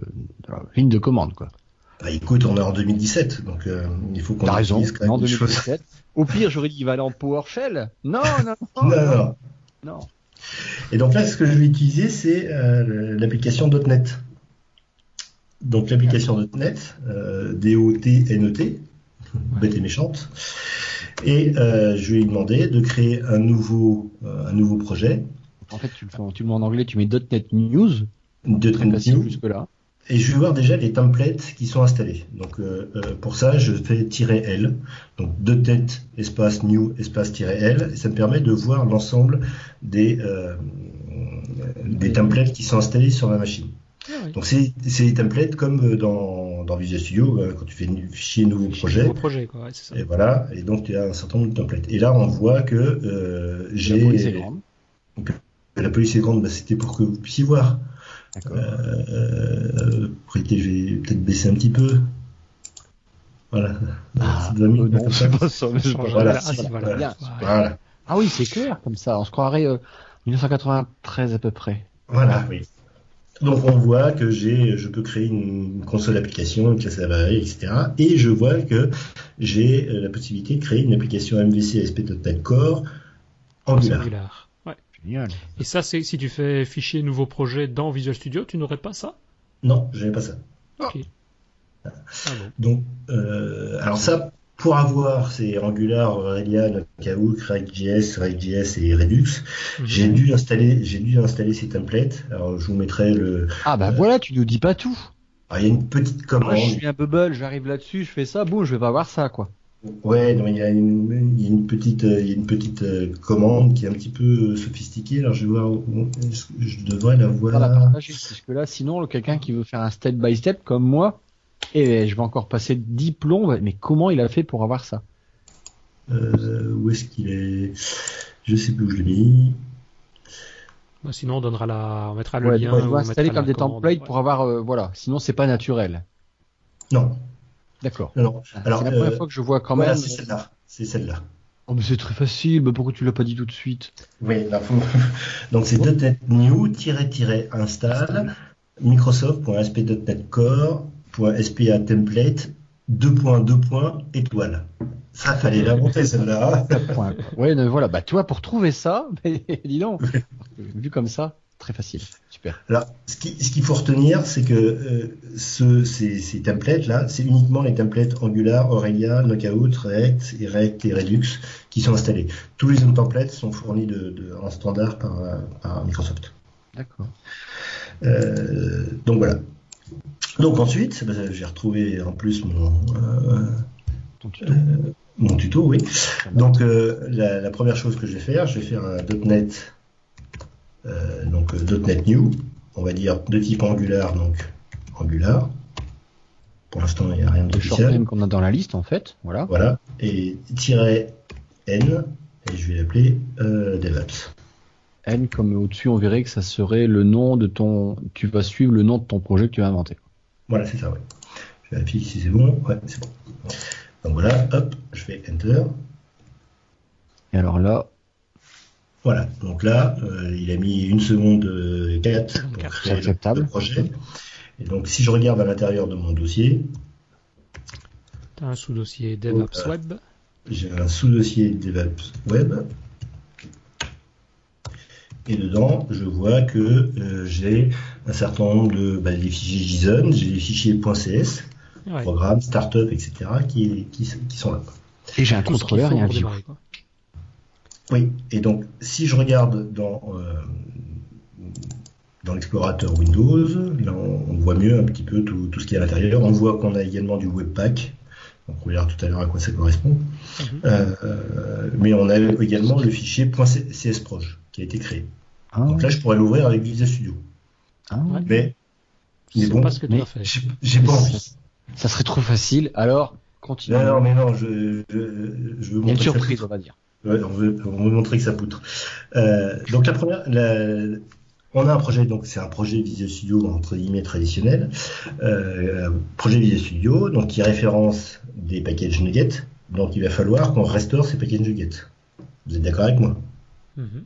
dans la ligne de commande. quoi. Bah, écoute, on est en 2017, donc euh, il faut qu'on T'as raison. utilise quand même En des choses. 2017. Au pire, j'aurais dit qu'il va aller en PowerShell. Non, non, non. <laughs> Non, non. non. Et donc là, ce que je vais utiliser, c'est euh, l'application .NET. Donc l'application .NET, euh, D-O-T-N-E-T, bête et méchante. Et euh, je vais lui demander de créer un nouveau, euh, un nouveau projet, En fait, tu le, fais, tu le mets en anglais, tu mets .NET News. facile News, jusque là. et je vais voir déjà les templates qui sont installés. Donc euh, euh, pour ça, je fais "-l", donc .NET espace new espace "-l", et ça me permet de voir l'ensemble des euh, des templates qui sont installés sur ma machine. Ah oui. Donc c'est c'est des templates comme euh, dans, dans Visual Studio euh, quand tu fais un fichier nouveau projet. Nouveau projet, quoi, ouais, c'est ça. Et voilà, et donc tu as un certain nombre de templates. Et là on voit que euh, La police est j'ai grande. la police est grande, bah, c'était pour que vous puissiez voir. D'accord. Euh, après, je vais peut-être baisser un petit peu. Voilà. Ah, euh, non, pas ça. mais. Voilà, ah, voilà, voilà. Voilà. Ah oui, c'est clair comme ça. On se croirait euh, 1993 à peu près. Voilà, oui. Donc on voit que j'ai, je peux créer une console application, une classe avariée, etc. Et je vois que j'ai euh, la possibilité de créer une application MVC ASP.NET Core Angular. Angular. Ouais. Génial. Et ça, c'est si tu fais fichier nouveau projet dans Visual Studio, tu n'aurais pas ça? Non, je n'avais pas ça. Ok. Ah bon. Donc, euh, alors ça, pour avoir ces Angular, Aurelia, Knockout, React.js, React.js et Redux, Mhm. j'ai dû installer, j'ai dû installer ces templates. Alors, je vous mettrai le. Ah bah voilà, tu nous dis pas tout. Alors, il y a une petite commande. Moi, je suis un bubble, j'arrive là-dessus, je fais ça, boum, je vais pas voir ça, quoi. Ouais, non, il y a une, il y a une petite, euh, il y a une petite euh, commande qui est un petit peu euh, sophistiquée. Alors, je vais voir, je devrais la voir. Voilà, partager, parce que là, sinon, quelqu'un qui veut faire un step by step comme moi, et je vais encore passer 10 plombs, mais comment il a fait pour avoir ça Euh, où est-ce qu'il est? Je sais plus où je l'ai mis. Bah, sinon, on donnera la, on mettra le Ouais, lien. ouais, doit on installer mettra comme des templates Ouais. pour avoir, euh, voilà, sinon c'est pas naturel. Non, D'accord. Ah, Alors, c'est la première euh, fois que je vois quand voilà, même. c'est celle-là. C'est celle-là. Oh, mais c'est très facile, mais pourquoi tu l'as pas dit tout de suite? Oui, là, faut- <laughs> donc c'est .NET new-install microsoft.sp.NET Core.spa template 2.2. étoile. Ça fallait l'inventer celle-là. <laughs> Mais voilà, bah toi pour trouver ça, <laughs> mais dis donc, vu comme ça, très facile, super. Alors, ce qui- ce qu'il faut retenir, c'est que euh, ce- ces, ces templates-là, c'est uniquement les templates Angular, Aurelia, Knockout, React et React et Redux qui sont installés. Tous les autres templates sont fournis de, de- en standard par, euh, par Microsoft. D'accord. Euh, donc voilà. Donc ensuite, bah, j'ai retrouvé en plus mon, euh, Ton tuto. mon tuto, oui. Donc euh, la, la première chose que je vais faire, je vais faire un .NET, euh, donc euh, .NET New, on va dire de type Angular, donc Angular. Pour l'instant, il n'y a rien d'officiel. name qu'on a dans la liste en fait, voilà. Voilà. Et tiret N, et je vais l'appeler euh, DevOps. N comme au-dessus, on verrait que ça serait le nom de ton. Tu vas suivre le nom de ton projet que tu as inventé. Voilà, c'est ça, ouais. Je vérifie si c'est bon. Ouais, c'est bon. Donc voilà, hop, je fais Enter. Et alors là, Voilà, donc là, euh, il a mis une seconde euh, 4 pour Quatre. créer le, Acceptable. le projet. Et donc, si je regarde à l'intérieur de mon dossier, T'as un sous-dossier DevOps Oh, Web. j'ai un sous-dossier DevOps Web. Et dedans, je vois que euh, j'ai un certain nombre de bah, des fichiers JSON, j'ai des fichiers .cs, Ouais. programmes, startup, etc., qui, qui, qui sont là. et j'ai un contrôleur et un view. Oui, et donc si je regarde dans, euh, dans l'explorateur Windows, là on, on voit mieux un petit peu tout, tout ce qui est à l'intérieur. On voit qu'on a également du Webpack, donc on verra tout à l'heure à quoi ça correspond. Mhm. Euh, mais on a également le fichier .csproj qui a été créé. Ah, Donc là je pourrais l'ouvrir avec Visual Studio. ah. Mais Je Mais sais bon, pas ce que tu mais as fait. j'ai j'ai pas envie. Ça serait trop facile. Alors, continue. Non, non, mais non, je, je, je veux Il y a une montrer que ça surprise, on va dire. Ouais, on, veut, on veut montrer que ça poutre. Euh, donc la première, la, on a un projet, donc c'est un projet Visual Studio entre guillemets traditionnel, euh, projet Visual Studio, donc qui référence des packages NuGet, donc il va falloir qu'on restaure ces packages NuGet. Vous êtes d'accord avec moi? Mhm.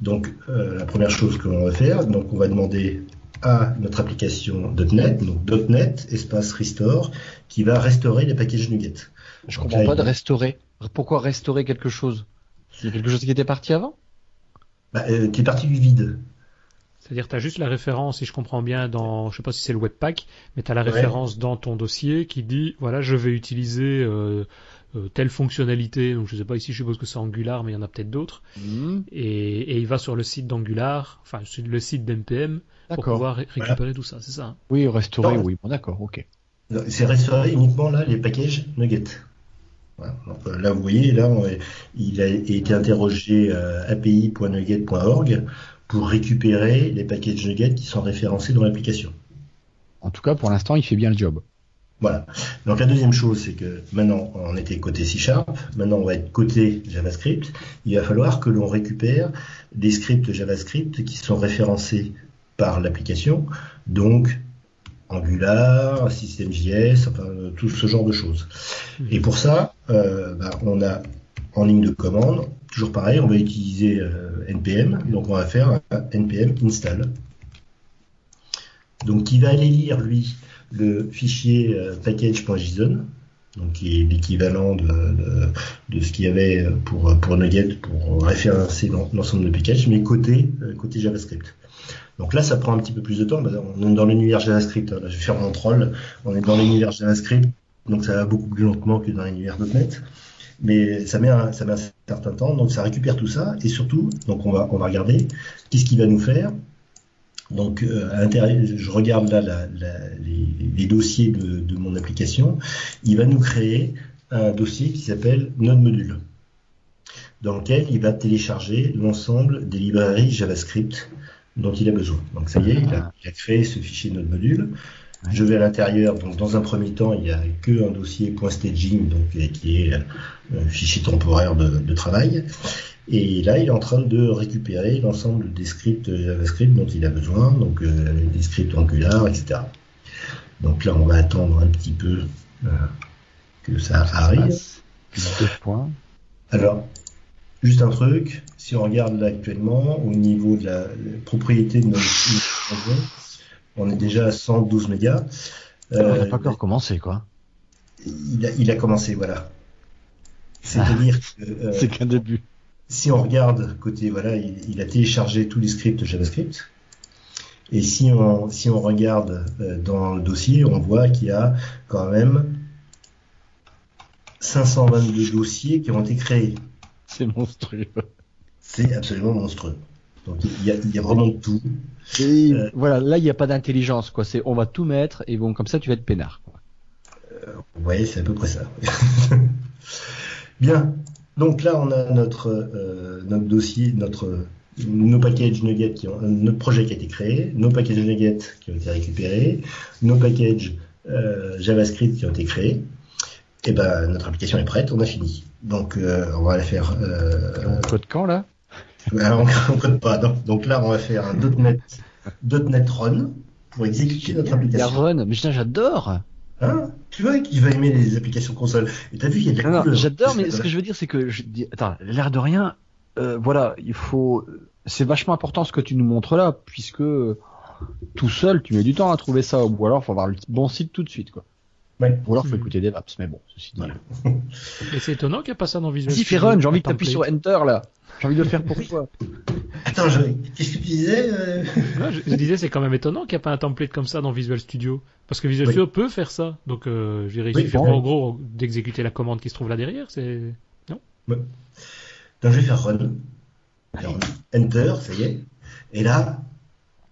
Donc euh, la première chose que l'on va faire, donc on va demander à notre application .NET, donc .NET espace restore, qui va restaurer les packages NuGet. Je Donc comprends là, pas il- de restaurer. Pourquoi restaurer quelque chose? C'est quelque chose qui était parti avant? Bah, euh, t'es parti du vide. C'est-à-dire, tu as juste la référence, si je comprends bien, dans, je sais pas si c'est le Webpack, mais tu as la Ouais. référence dans ton dossier qui dit, voilà, je vais utiliser euh, euh, telle fonctionnalité. Donc, je sais pas ici, je suppose que c'est Angular, mais il y en a peut-être d'autres. Hmm, Et, et il va sur le site d'Angular, enfin, sur le site d'NPM, pour pouvoir ré- récupérer tout ça, c'est ça. hein Oui, restaurer, Non. oui. Bon, d'accord, ok. C'est restaurer uniquement là les packages. Voilà. Donc, euh, là, vous voyez, là, on- il a été interrogé euh, api.nuget.org pour récupérer les packages NuGet qui sont référencés dans l'application. En tout cas, pour l'instant, il fait bien le job. Voilà. Donc la deuxième chose, c'est que maintenant on était côté C Sharp, maintenant on va être côté JavaScript. Il va falloir que l'on récupère des scripts JavaScript qui sont référencés par l'application, donc Angular, System.js, enfin euh, tout ce genre de choses. Et pour ça, euh, bah, on a en ligne de commande, toujours pareil, on va utiliser euh, npm, donc on va faire un npm install. Donc qui va aller lire lui le fichier euh, package.json, qui est l'équivalent de, ce qu'il y avait pour, pour Nugget pour référencer l'en- l'ensemble de packages, mais côté, euh, côté JavaScript. Donc là, ça prend un petit peu plus de temps. On est dans l'univers JavaScript. hein. Là, je vais faire mon troll. On est dans l'univers JavaScript, donc ça va beaucoup plus lentement que dans l'univers .NET. Mais ça met, un, un certain temps. Donc ça récupère tout ça. Et surtout, donc on va, on va regarder qu'est-ce qu'il va nous faire. Donc euh, à l'intérieur, je regarde là les, dossiers de, de mon application. Il va nous créer un dossier qui s'appelle Node Module, dans lequel il va télécharger l'ensemble des librairies JavaScript dont il a besoin. Donc ça y est, il a, il a créé ce fichier Node Module. Je vais à l'intérieur. Donc dans un premier temps, il n'y a que un dossier .staging, donc euh, qui est un fichier temporaire de, de travail. Et là, il est en train de récupérer l'ensemble des scripts JavaScript dont il a besoin, donc euh, des scripts Angular, etc. Donc là, on va attendre un petit peu euh, que ça arrive. Points. Alors, juste un truc, si on regarde là actuellement, au niveau de la, la propriété de notre, projet, on est déjà à 112 mégas. on n'a Euh, pas encore commencé, quoi. il, a, il a commencé, voilà. C'est-à-dire <laughs> que euh, C'est qu'un début. Si on regarde côté, voilà, il, il a téléchargé tous les scripts JavaScript. Et si on, si on regarde euh, dans le dossier, on voit qu'il y a quand même 522 dossiers qui ont été créés. C'est monstrueux. C'est absolument monstrueux. Donc il y a, il y a vraiment de tout. Et Euh, voilà, là, il n'y a pas d'intelligence, quoi. C'est, on va tout mettre, et bon, comme ça, tu vas être peinard. quoi. Ouais, c'est à peu près ça. <laughs> Bien. Donc là, on a notre euh, notre dossier, notre nos packages Nugget qui ont notre projet qui a été créé, nos packages Nugget qui ont été récupérés, nos packages euh, JavaScript qui ont été créés. Et ben notre application est prête, on a fini. Donc euh, on va la faire. Euh, On code quand, là? Alors, on <laughs> ne code pas. Donc, donc là, on va faire un .NET .NET Run pour exécuter notre La application. run, mais j'adore Hein tu vois qu'il va aimer les applications console. Et t'as vu, il y a de la couleur. j'adore, mais ce que je veux dire, c'est que, je dis, attends, l'air de rien, euh, voilà, il faut, c'est vachement important ce que tu nous montres là, puisque euh, tout seul, tu mets du temps à trouver ça, ou alors faut avoir le bon site tout de suite, quoi. Ouais. Ou alors faut Mhm. écouter des vaps, mais bon, ceci dit. Voilà. <laughs> Et c'est étonnant qu'il n'y a pas ça dans Visual Vas-y, fais Studio, run, j'ai envie que un t'appuies sur. Enter là. J'ai envie de le faire pour toi. <laughs> Attends, je... qu'est-ce que tu disais euh? Je, je disais, c'est quand même étonnant qu'il n'y a pas un template comme ça dans Visual Studio. Parce que Visual Oui. Studio peut faire ça. Donc, euh, je dirais, il Oui, suffit bon. en gros d'exécuter la commande qui se trouve là derrière. C'est Donc je vais faire run. Alors, enter, ça y est. Et là,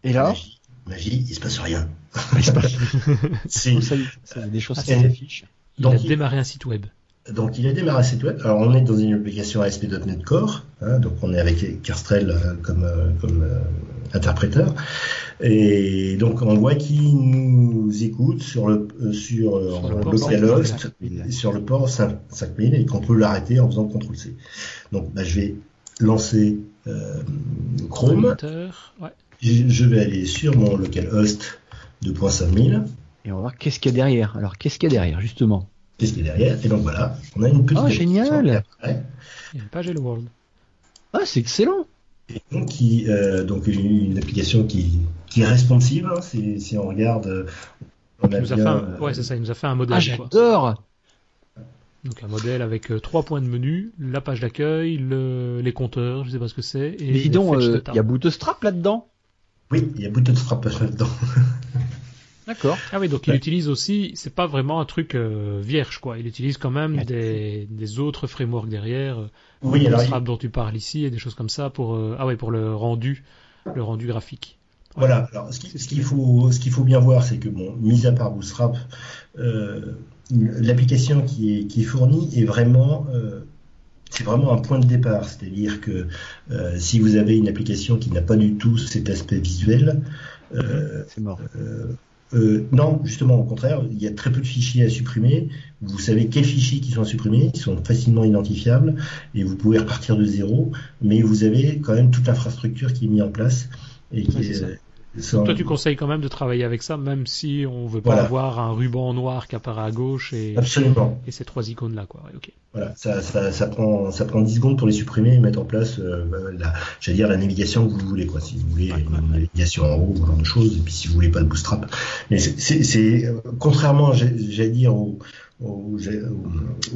Et là, magie, magie, il se passe rien. <laughs> C'est- <laughs> ça, y- ça y est, des choses Ah, qui c'est- s'affichent. il Donc, a démarré un site web. Donc il a démarré site web. Alors on est dans une application ASP.NET Core, hein, donc on est avec Carstrel euh, comme, euh, comme euh, interpréteur. Et donc on voit qu'il nous écoute sur le euh, sur, Sur le localhost 5000. et sur le port 5 5000 et qu'on peut l'arrêter en faisant CTRL C. Donc bah, je vais lancer euh, Chrome. Moniteur, ouais. je je vais aller sur mon localhost 2.5000. Et on va voir qu'est-ce qu'il y a derrière. Alors, qu'est-ce qu'il y a derrière, justement? Qu'est-ce qu'il y a derrière? Et donc voilà, on a une petite. Oh, génial. Il y a une page Hello World. Ah, c'est excellent. Et donc, qui, euh, donc une, une application qui, qui est responsive. hein, si, si on regarde, euh, Il nous a bien, fait un... Ouais, c'est ça, il nous a fait un modèle. Ah, j'adore. Donc un modèle avec euh, trois points de menu, la page d'accueil, le... les compteurs, je sais pas ce que c'est. Et Mais dis donc, euh, il y a Bootstrap là-dedans? Oui, il y a Bootstrap là-dedans. <laughs> D'accord. Ah oui, donc il utilise aussi, c'est pas vraiment un truc euh, vierge quoi, il utilise quand même Ouais. des, des autres frameworks derrière, euh, Oui, alors, Bootstrap dont tu parles ici et des choses comme ça pour euh, ah ouais pour le rendu, le rendu graphique. Voilà. Alors, ce qui- ce qu'il faut, ce qu'il faut bien voir, c'est que bon, mis à part Bootstrap, euh, l'application qui est, qui est fournie est vraiment, euh, c'est vraiment un point de départ. C'est-à-dire que euh, si vous avez une application qui n'a pas du tout cet aspect visuel, euh, C'est mort. euh, non, justement, au contraire, il y a très peu de fichiers à supprimer. Vous savez quels fichiers qui sont à supprimer, ils sont facilement identifiables et vous pouvez repartir de zéro, mais vous avez quand même toute l'infrastructure qui est mise en place et qui est, ça. euh, Toi tu conseilles quand même de travailler avec ça, même si on veut pas Voilà. avoir un ruban noir qui apparaît à gauche et, Absolument. et ces trois icônes là quoi. Ouais, ok. Voilà, ça, ça, ça prend ça prend 10 secondes pour les supprimer et mettre en place euh, bah, la, j'allais dire la navigation que vous voulez quoi. Si vous voulez Ouais, une ouais. navigation en haut, ce genre de choses, et puis si vous voulez pas de bootstrap. Mais c'est- euh, contrairement, j'allais dire au au,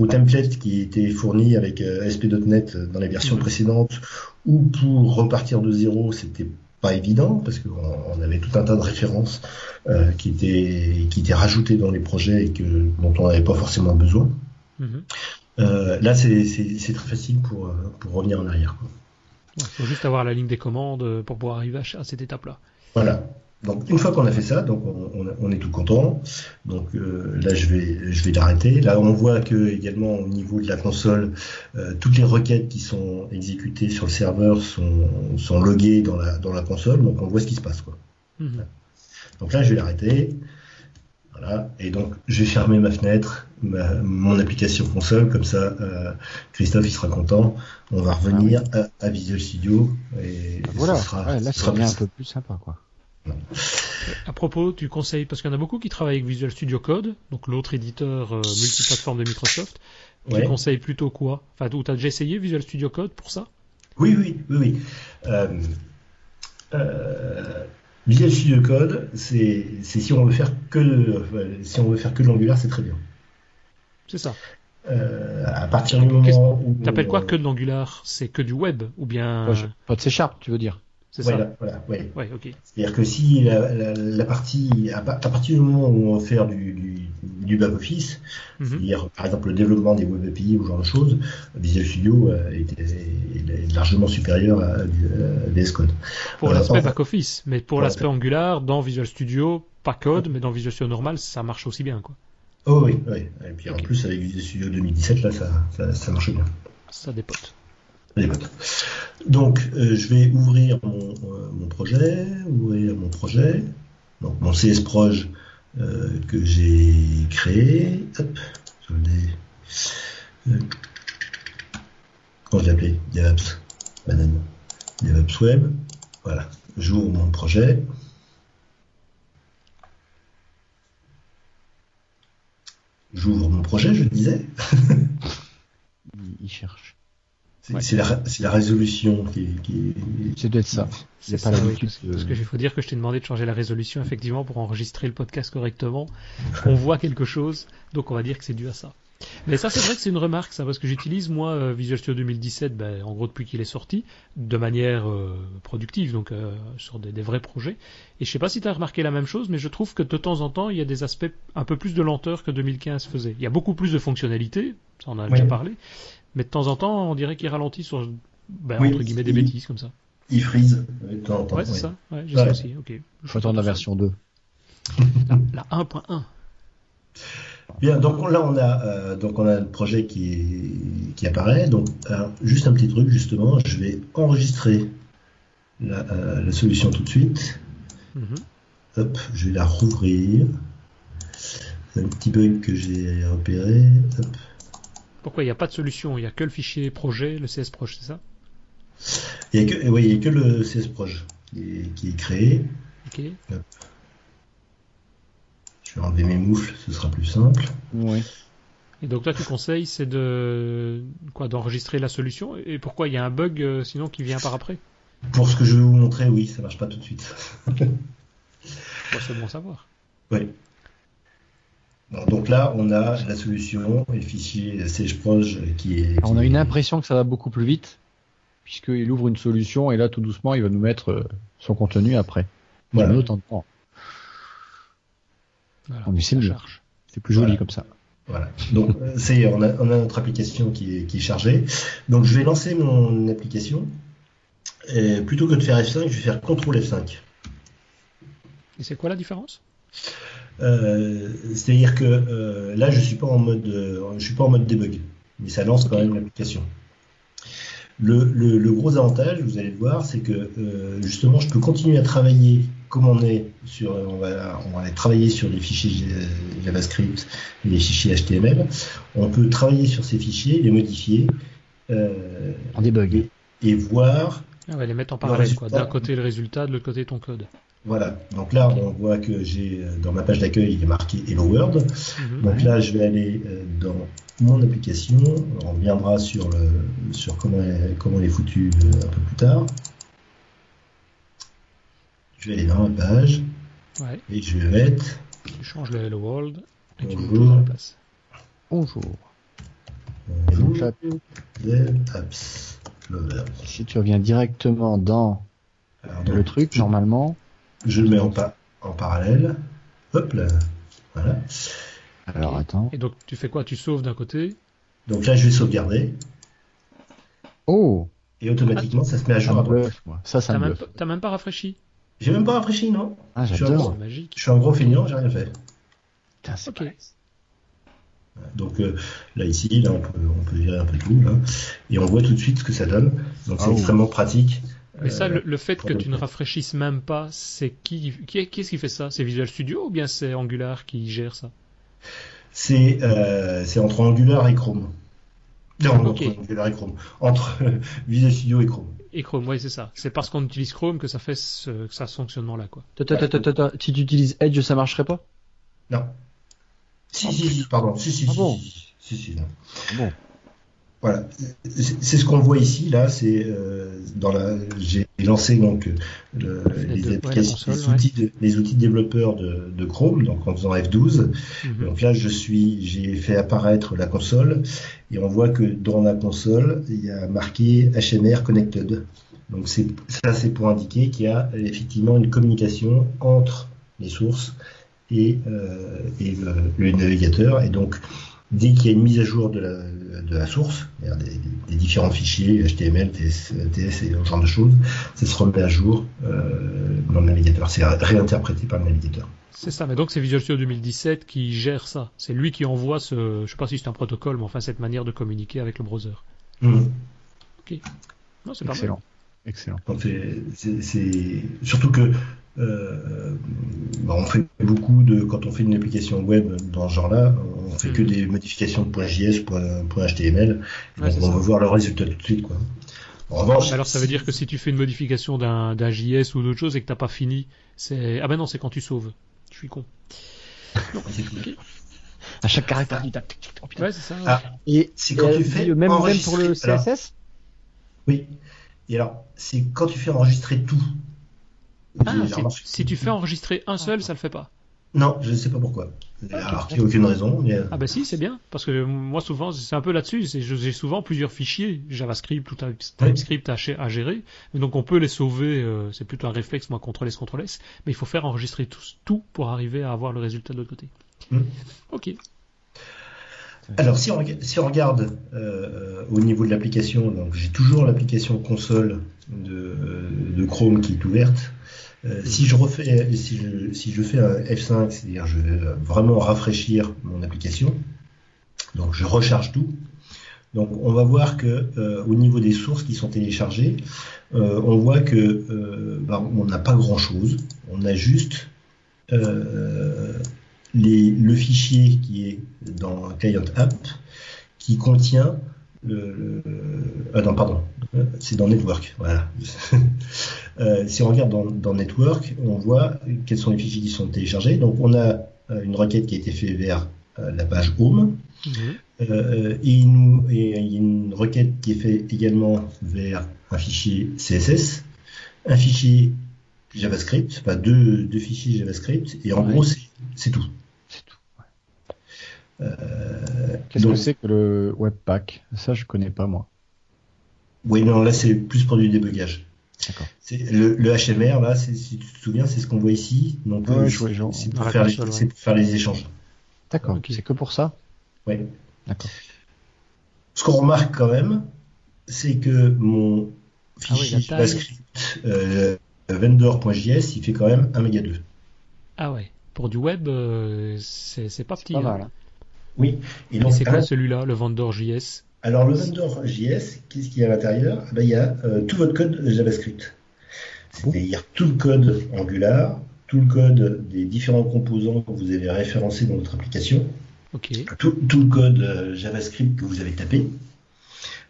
au- template qui était fourni avec euh, ASP.NET dans les versions précédentes, ou pour repartir de zéro, c'était pas évident parce qu'on on avait tout un tas de références euh, qui étaient qui étaient rajoutées dans les projets et que dont on n'avait pas forcément besoin. Mhm. Euh, là, c'est très facile pour, euh, pour revenir en arrière. Il faut juste avoir la ligne des commandes pour pouvoir arriver à, à cette étape là. Voilà. Donc une fois qu'on a fait ça, donc on, on- on est tout content. Donc euh, là, je vais je vais l'arrêter. Là, on voit que également au niveau de la console, euh, toutes les requêtes qui sont exécutées sur le serveur sont, sont loguées dans la dans la console. Donc on voit ce qui se passe. Quoi. Mhm. Donc là, je vais l'arrêter. Voilà. Et donc, je vais fermer ma fenêtre, ma- mon application console, comme ça, euh, Christophe, il sera content. On va revenir à, à Visual Studio et Voilà. ce sera, Ouais, là, sera plus- un peu plus sympa, quoi. À propos, tu conseilles, parce qu'il y en a beaucoup qui travaillent avec Visual Studio Code, donc l'autre éditeur euh, multiplateforme de Microsoft. Tu Ouais. conseilles plutôt quoi? Enfin, ou t'as déjà essayé Visual Studio Code pour ça? Oui, oui, oui, oui. Euh, euh, Visual Studio Code, c'est si on veut faire que euh, si on veut faire que de l'Angular, c'est très bien. C'est ça. Euh, à partir du moment où T'appelles quoi que de l'Angular? C'est que du web Ou bien. Pas, pas de C Sharp, tu veux dire? C'est ça Voilà, voilà, ouais. Ouais, ok. C'est-à-dire que si la, la, la partie, à, pa- à partir du moment où on va faire du, du, du back-office, Mhm. c'est-à-dire par exemple le développement des web API ou ce genre de choses, Visual Studio euh, est, est- est largement supérieur à, à VS Code. Pour Euh, l'aspect back-office, mais pour l'aspect Angular, dans Visual Studio, pas code, mais dans Visual Studio normal, ça marche aussi bien, quoi. Oh oui, oui. Et puis en plus avec Visual Studio 2017, là, ça, ça, ça marche bien. Ça dépote. Donc, euh, je vais ouvrir mon, euh, mon projet, ouvrir mon projet, donc mon CS Proj euh, que j'ai créé. Hop, je Comment je l'ai appelé? DevOps. Banane. DevOps Web. Voilà. J'ouvre mon projet. J'ouvre mon projet, je disais. Il cherche. C'est Ouais. la, résolution qui est. Qui est- C'est doit être ça. Il C'est a pas ça, oui, parce, que- parce que il faut dire que je t'ai demandé de changer la résolution, effectivement, pour enregistrer le podcast correctement. On voit quelque chose, donc on va dire que c'est dû à ça. Mais ça, c'est vrai que c'est une remarque, ça, parce que j'utilise, moi, euh, Visual Studio 2017, ben, en gros, depuis qu'il est sorti, de manière euh, productive, donc euh, sur des, des vrais projets. Et je sais pas si tu as remarqué la même chose, mais je trouve que de temps en temps, il y a des aspects un peu plus de lenteur que 2015 faisait. Il y a beaucoup plus de fonctionnalités, ça on en a Oui. déjà parlé, mais de temps en temps, on dirait qu'il ralentit sur, ben, Oui, entre guillemets, des il- bêtises comme ça. Il freeze de temps en temps. Ouais, c'est oui. ça. Ouais, j'ai Ouais. ça aussi. Ok. Faut attendre la version 2. La 1.1. Bien, donc là on a euh, donc on a le projet qui est- qui apparaît. Donc alors, juste un petit truc justement, je vais enregistrer la, euh, la solution tout de suite. Mhm. Hop, je vais la rouvrir. C'est un petit bug que j'ai repéré. Hop. Pourquoi il n'y a pas de solution? Il n'y a que le fichier projet, le CS Proj, c'est ça? Il n'y a, que- oui, il y a que le CS Proj. qui est, créé. Ok. Je vais enlever mes moufles, ce sera plus simple. Oui. Et donc là, tu conseilles, c'est de quoi d'enregistrer la solution? Et pourquoi il y a un bug euh, sinon qui vient par après? Pour ce que je vais vous montrer, oui, ça marche pas tout de suite. Bon, C'est bon à savoir. Oui. Donc là, on a la solution et le fichier SageProj qui est. On a une impression que ça va beaucoup plus vite, puisqu'il ouvre une solution et là, tout doucement, il va nous mettre euh, son contenu après. Voilà. Autant de temps. Voilà, Oh, mais c'est charge. Plus joli Voilà. comme ça. Voilà. Donc, <laughs> c'est, on a, on a notre application qui est, qui est chargée. Donc, je vais lancer mon application. Et plutôt que de faire F5, je vais faire CTRL F5. Et c'est quoi la différence? Euh, c'est-à-dire que euh, là, je suis pas en mode, euh, je suis pas en mode debug, mais ça lance quand même l'application. Le, le- le gros avantage, vous allez le voir, c'est que euh, justement, je peux continuer à travailler comme on est sur, on va, on va aller travailler sur les fichiers JavaScript et les fichiers HTML. On peut travailler sur ces fichiers, les modifier euh, En debug. et voir Ah ouais, les mettre en Le parallèle. D'un côté le résultat, de l'autre côté ton code. Voilà, donc là on voit que j'ai euh, dans ma page d'accueil il est marqué Hello World. Mhm. Donc là je vais aller euh, dans mon application, on reviendra sur le sur comment elle, comment elle est foutue euh, un peu plus tard. Je vais aller dans ma page Ouais, et je vais mettre tu changes le Hello World et tu mets Bonjour. tout à la place. Bonjour. Bonjour, Apps si tu reviens directement dans Alors, le truc, je, normalement, je le mets en, pa- en parallèle. Hop là, voilà. alors attends. Et donc tu fais quoi? Tu sauves d'un côté? Donc là je vais sauvegarder Oh, et automatiquement ça se met à ça jour. Ça, ça T'as me même, bluffe. pas- t'as même pas rafraîchi? J'ai même pas rafraîchi non. Ah, je suis j'adore. C'est magique. Je suis un gros feignant, j'ai rien fait. Putain, c'est Donc euh, là ici, là on peut, on peut virer un peu tout là, et on voit tout de suite ce que ça donne. Donc c'est Ah, extrêmement pratique. Mais ça, Euh, le, le fait que le tu ne rafraîchisses même pas, c'est qui, qui, qui est-ce qui fait ça? C'est Visual Studio ou bien c'est Angular qui gère ça? C'est euh, c'est entre Angular et Chrome. Non, Ok. entre Angular et Chrome. Entre <laughs> Visual Studio et Chrome. Et Chrome, oui, c'est ça. C'est parce qu'on utilise Chrome que ça fait ce, que ça ce fonctionnement-là, quoi. Attends, attends, attends, attends. Si tu utilises Edge, ça marcherait pas? Non. Si, si, si, pardon. Si, si, Ah si, bon? si, si, si, non. Bon? Voilà, c'est ce qu'on voit ici. Là, c'est euh, dans la. J'ai lancé donc euh, le- les applications, les ouais. outils, de, les outils de développeurs de, de Chrome, donc en faisant F12. Mhm. Donc là, je suis, j'ai fait apparaître la console et on voit que dans la console, il y a marqué HMR Connected. Donc c'est ça, c'est pour indiquer qu'il y a effectivement une communication entre les sources et, euh, et le, le navigateur. Et donc, dès qu'il y a une mise à jour de la, de la source, des, des différents fichiers HTML, TS, TS et ce genre de choses, ça se remet à jour euh, dans le navigateur. C'est réinterprété par le navigateur. C'est ça, mais donc c'est Visual Studio 2017 qui gère ça. C'est lui qui envoie ce, je sais pas si c'est un protocole, mais enfin cette manière de communiquer avec le browser. Mhm. Non, c'est pas mal. Excellent. Donc c'est- surtout que euh, bah, on fait beaucoup de quand on fait une application web dans ce genre-là, on fait que Mhm. des modifications de .js, .html, et Ouais, donc on ça. veut voir le résultat tout de suite quoi. En revanche, Alors ça veut dire que si tu fais une modification d'un JS ou d'autre chose et que t'as pas fini, c'est ah ben non, c'est quand tu sauves. Je suis con. c'est tout. À chaque caractère du tac. Ouais, c'est ça. ouais. Ah. Et, C'est quand et, tu fais même, même pour le alors- CSS Oui. Et alors, c'est quand tu fais enregistrer tout. Ah, si, tu fais enregistrer un seul, ça le fait pas. Non, je ne sais pas pourquoi. Alors, il n'y a aucune raison. Mais... euh, Ah bah si, c'est bien, parce que moi souvent, c'est un peu là-dessus, j'ai souvent plusieurs fichiers, JavaScript ou Type- TypeScript à, gérer, et donc on peut les sauver, euh, c'est plutôt un réflexe, moi, CTRL S, CTRL S, mais il faut faire enregistrer tout, tout pour arriver à avoir le résultat de l'autre côté. Hmm. Ok. Alors, si on, si on regarde euh, au niveau de l'application, donc j'ai toujours l'application console de, Chrome qui est ouverte. Euh, si je refais, si je, fais un F5, c'est-à-dire je vais vraiment rafraîchir mon application, donc je recharge tout. Donc on va voir que euh, au niveau des sources qui sont téléchargées, euh, on voit que euh, bah, on n'a pas grand-chose. On a juste euh, les, le fichier qui est dans Client App qui contient le, ah non pardon c'est dans Network voilà <laughs> Euh, si on regarde dans, dans, Network, on voit quels sont les fichiers qui sont téléchargés. Donc on a euh, une requête qui a été faite vers la page Home. Mhm. Euh, et, il nous, et il y a une requête qui est faite également vers un fichier CSS, un fichier JavaScript, enfin deux, deux fichiers JavaScript, et en Ouais. gros. C'est tout. Euh, Qu'est-ce donc- que c'est que le Webpack? Ça, je connais pas moi. Oui, non, là c'est plus pour du débugage. D'accord. C'est le, le HMR là, si tu te souviens, c'est ce qu'on voit ici. Donc Ouais, euh, je vois, genre, c'est pour, faire les- console, ouais. c'est pour faire les échanges. D'accord. C'est que pour ça? Ouais. D'accord. Ce qu'on remarque quand même, c'est que mon Ah oui, fichier. JavaScript euh, vendor.js, il fait quand même 1 méga 2. Ah ouais. Pour du web, euh, c'est c'est pas petit. Pas hein. mal. hein. Oui. Et Et donc, c'est quoi celui-là, le vendor JS alors le vendor.js, qu'est-ce qu'il y a à l'intérieur? Eh ben, Il y a euh, tout votre code JavaScript. C'est-à-dire tout le code Angular, tout le code des différents composants que vous avez référencés dans votre application, Ok. tout, tout le code euh, JavaScript que vous avez tapé.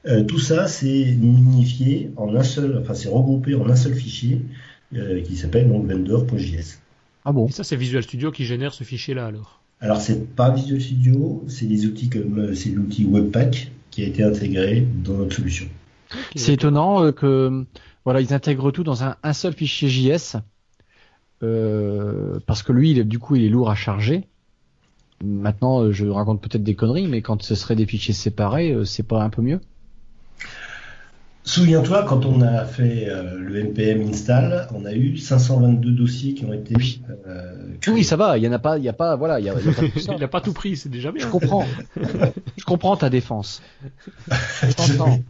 Euh, tout ça, c'est minifié en un seul, enfin c'est regroupé en un seul fichier euh, qui s'appelle donc vendor.js. Ah bon? Et ça, c'est Visual Studio qui génère ce fichier-là alors? Alors c'est pas Visual Studio, c'est des outils comme euh, c'est l'outil Webpack qui a été intégré dans notre solution. C'est étonnant euh, que voilà, ils intègrent tout dans un, un seul fichier JS euh, parce que lui, il est- du coup, il est lourd à charger. Maintenant, euh, je raconte peut-être des conneries, mais quand ce serait des fichiers séparés, euh, c'est pas un peu mieux? Souviens-toi, quand on a fait euh, le npm install, on a eu 522 dossiers qui ont été Oui. euh. Oui, ça va. Il y en a pas, il y a pas, voilà, il y a, il y a pas tout ça. <laughs> Il a pas tout pris, c'est déjà bien. Je comprends. je comprends ta défense. <laughs> Je t'entends.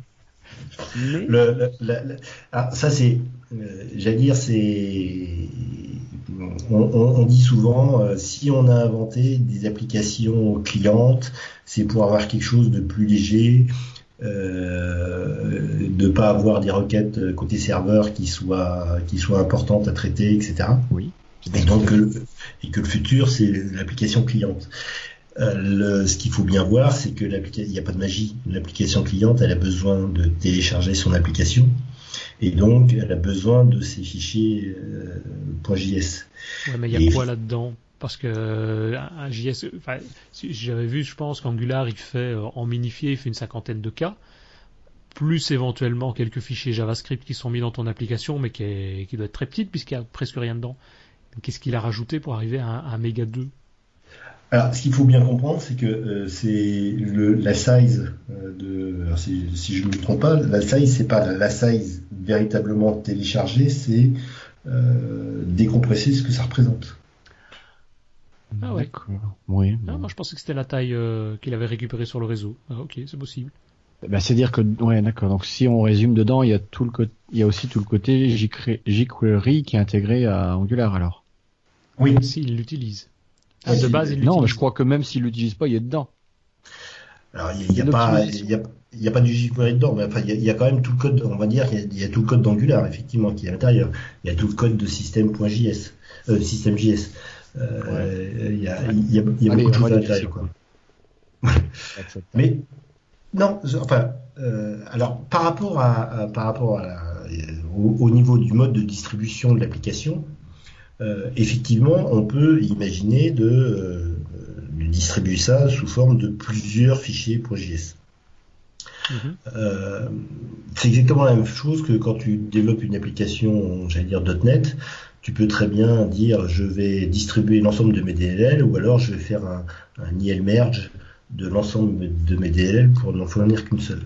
Mais Le, le- la- la- ah, ça c'est, euh, j'allais dire, c'est, on, on- on dit souvent, euh, si on a inventé des applications clientes, c'est pour avoir quelque chose de plus léger, euh, de pas avoir des requêtes euh, côté serveur qui soient qui soient importantes à traiter, etc. oui. Et donc que le, et que le futur c'est l'application cliente. Euh, le- ce qu'il faut bien voir, c'est que l'application, il n'y a pas de magie. L'application cliente, elle a besoin de télécharger son application, et donc elle a besoin de ces fichiers euh, .js. Ouais, mais il y Et- a quoi là-dedans? Parce que euh, un JS, enfin, si- j'avais vu, je pense qu'Angular il fait euh, en minifié, il fait une cinquantaine de cas, plus éventuellement quelques fichiers JavaScript qui sont mis dans ton application, mais qui, est- qui doit être très petite puisqu'il y a presque rien dedans. Qu'est-ce qu'il a rajouté pour arriver à un, un méga 2 Alors, ce qu'il faut bien comprendre, c'est que euh, c'est la size de, si, je ne me trompe pas, la size c'est pas la, size véritablement téléchargée, c'est décompresser ce que ça représente. Ah ouais. D'accord. Oui. Ah, bon. Moi je pensais que c'était la taille euh, qu'il avait récupérée sur le réseau. Ah, ok, c'est possible. Bah, c'est dire que ouais, d'accord. Donc si on résume dedans, il y a tout le côté, il y a aussi tout le côté jQuery qui est intégré à Angular alors. Oui. S'il l'utilise. Ah, de base, il Non, mais je crois que même s'il l'utilise pas, il est dedans. Alors, il n'y a, pas, il y a, il y a pas du jQuery dedans, mais enfin, il y, a, il y a quand même tout le code, on va dire, il y a, il y a tout le code d'Angular, effectivement, qui est à l'intérieur. Il y a tout le code de système.js, euh, système.js. Euh, Il y a, il y a, il y a Allez, beaucoup de choses à dire l'intérieur. <laughs> Mais, non, enfin, euh, alors, par rapport à, à- par rapport à la- au, au niveau du mode de distribution de l'application, euh, effectivement, on peut imaginer de, euh, de distribuer ça sous forme de plusieurs fichiers .js. Mhm. Euh, c'est exactement la même chose que quand tu développes une application, j'allais dire .NET, tu peux très bien dire je vais distribuer l'ensemble de mes DLL ou alors je vais faire un, un IL merge de l'ensemble de mes DLL pour n'en fournir qu'une seule.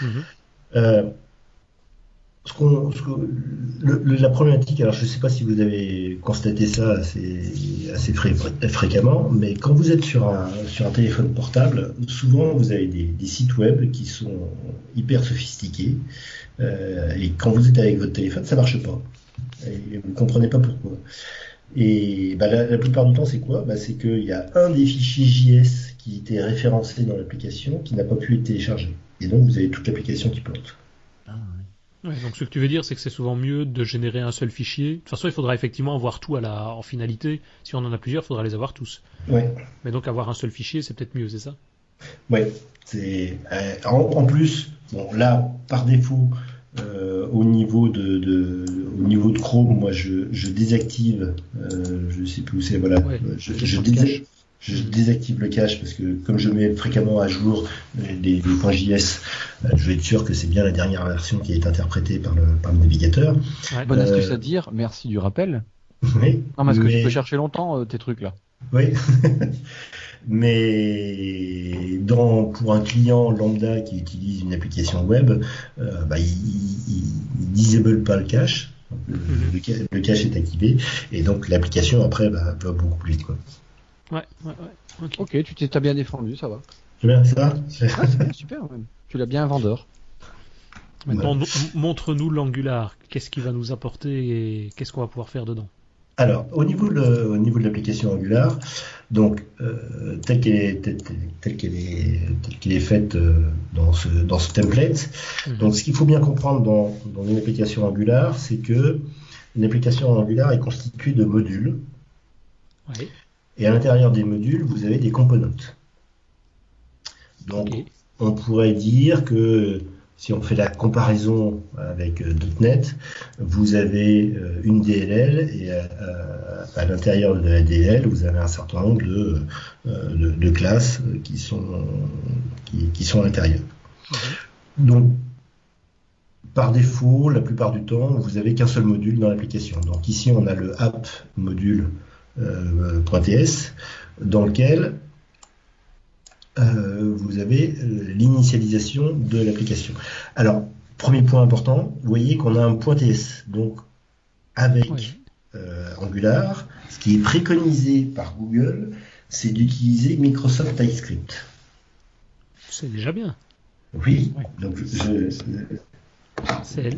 Mhm. Euh, ce qu'on, ce que- le- le- la problématique, alors je ne sais pas si vous avez constaté ça assez, assez fré- fréquemment, mais quand vous êtes sur un, sur un téléphone portable, souvent vous avez des, des sites web qui sont hyper sophistiqués, euh, et quand vous êtes avec votre téléphone, ça marche pas. Et vous ne comprenez pas pourquoi. Et bah, la, la plupart du temps, c'est quoi? Bah, C'est qu'il y a un des fichiers JS qui était référencé dans l'application qui n'a pas pu être téléchargé. Et donc vous avez toute l'application qui plante. Ouais, donc ce que tu veux dire, c'est que c'est souvent mieux de générer un seul fichier. De toute façon, il faudra effectivement avoir tout à la, en finalité. Si on en a plusieurs, il faudra les avoir tous. Ouais. Mais donc avoir un seul fichier, c'est peut-être mieux, c'est ça? Ouais, c'est euh, en, en plus, bon là par défaut, euh, au niveau de, de- au au niveau de Chrome, moi, je, je désactive, euh, je sais plus où c'est, voilà, Ouais, je, désactive le cache parce que comme je mets fréquemment à jour les points JS, euh, je vais être sûr que c'est bien la dernière version qui est interprétée par le, par le navigateur. Ouais. Bonne Euh, astuce à dire, merci du rappel. Oui, Non, parce que mais- tu peux chercher longtemps euh, tes trucs là. Oui. <laughs> Mais dans, pour un client lambda qui utilise une application web, euh, bah, il, il, il disable pas le cache. Le, Mhm. le ca- le cache est activé et donc l'application après bah, va beaucoup plus vite. Quoi. Ouais, ouais, ouais. Ok. Ok, tu t'es t'as bien défendu, ça va. C'est bien ça Ah, bien, super même. Tu l'as bien un vendeur. Maintenant, no- montre-nous l'Angular. Qu'est-ce qu'il va nous apporter et qu'est-ce qu'on va pouvoir faire dedans? Alors, au niveau de, au niveau de l'application Angular, donc euh, telle qu'elle est, telle, est, telle qu'elle est faite euh, dans ce, dans ce template, Mhm. donc ce qu'il faut bien comprendre dans, dans une application Angular, c'est que une application Angular est constituée de modules, Ouais. et à l'intérieur des modules, vous avez des componentes. Donc, on pourrait dire que si on fait la comparaison avec euh, .NET, vous avez euh, une DLL et euh, à l'intérieur de la DLL, vous avez un certain nombre de, de, de classes qui sont, qui, qui sont à l'intérieur. Donc, par défaut, la plupart du temps, vous avez qu'un seul module dans l'application. Donc ici, on a le app module euh, .ts dans lequel euh, vous avez euh, l'initialisation de l'application. Alors, premier point important, vous voyez qu'on a un point .ts. Donc, avec euh, Angular, ce qui est préconisé par Google, c'est d'utiliser Microsoft TypeScript. C'est déjà bien. Oui, Ouais. donc je, C'est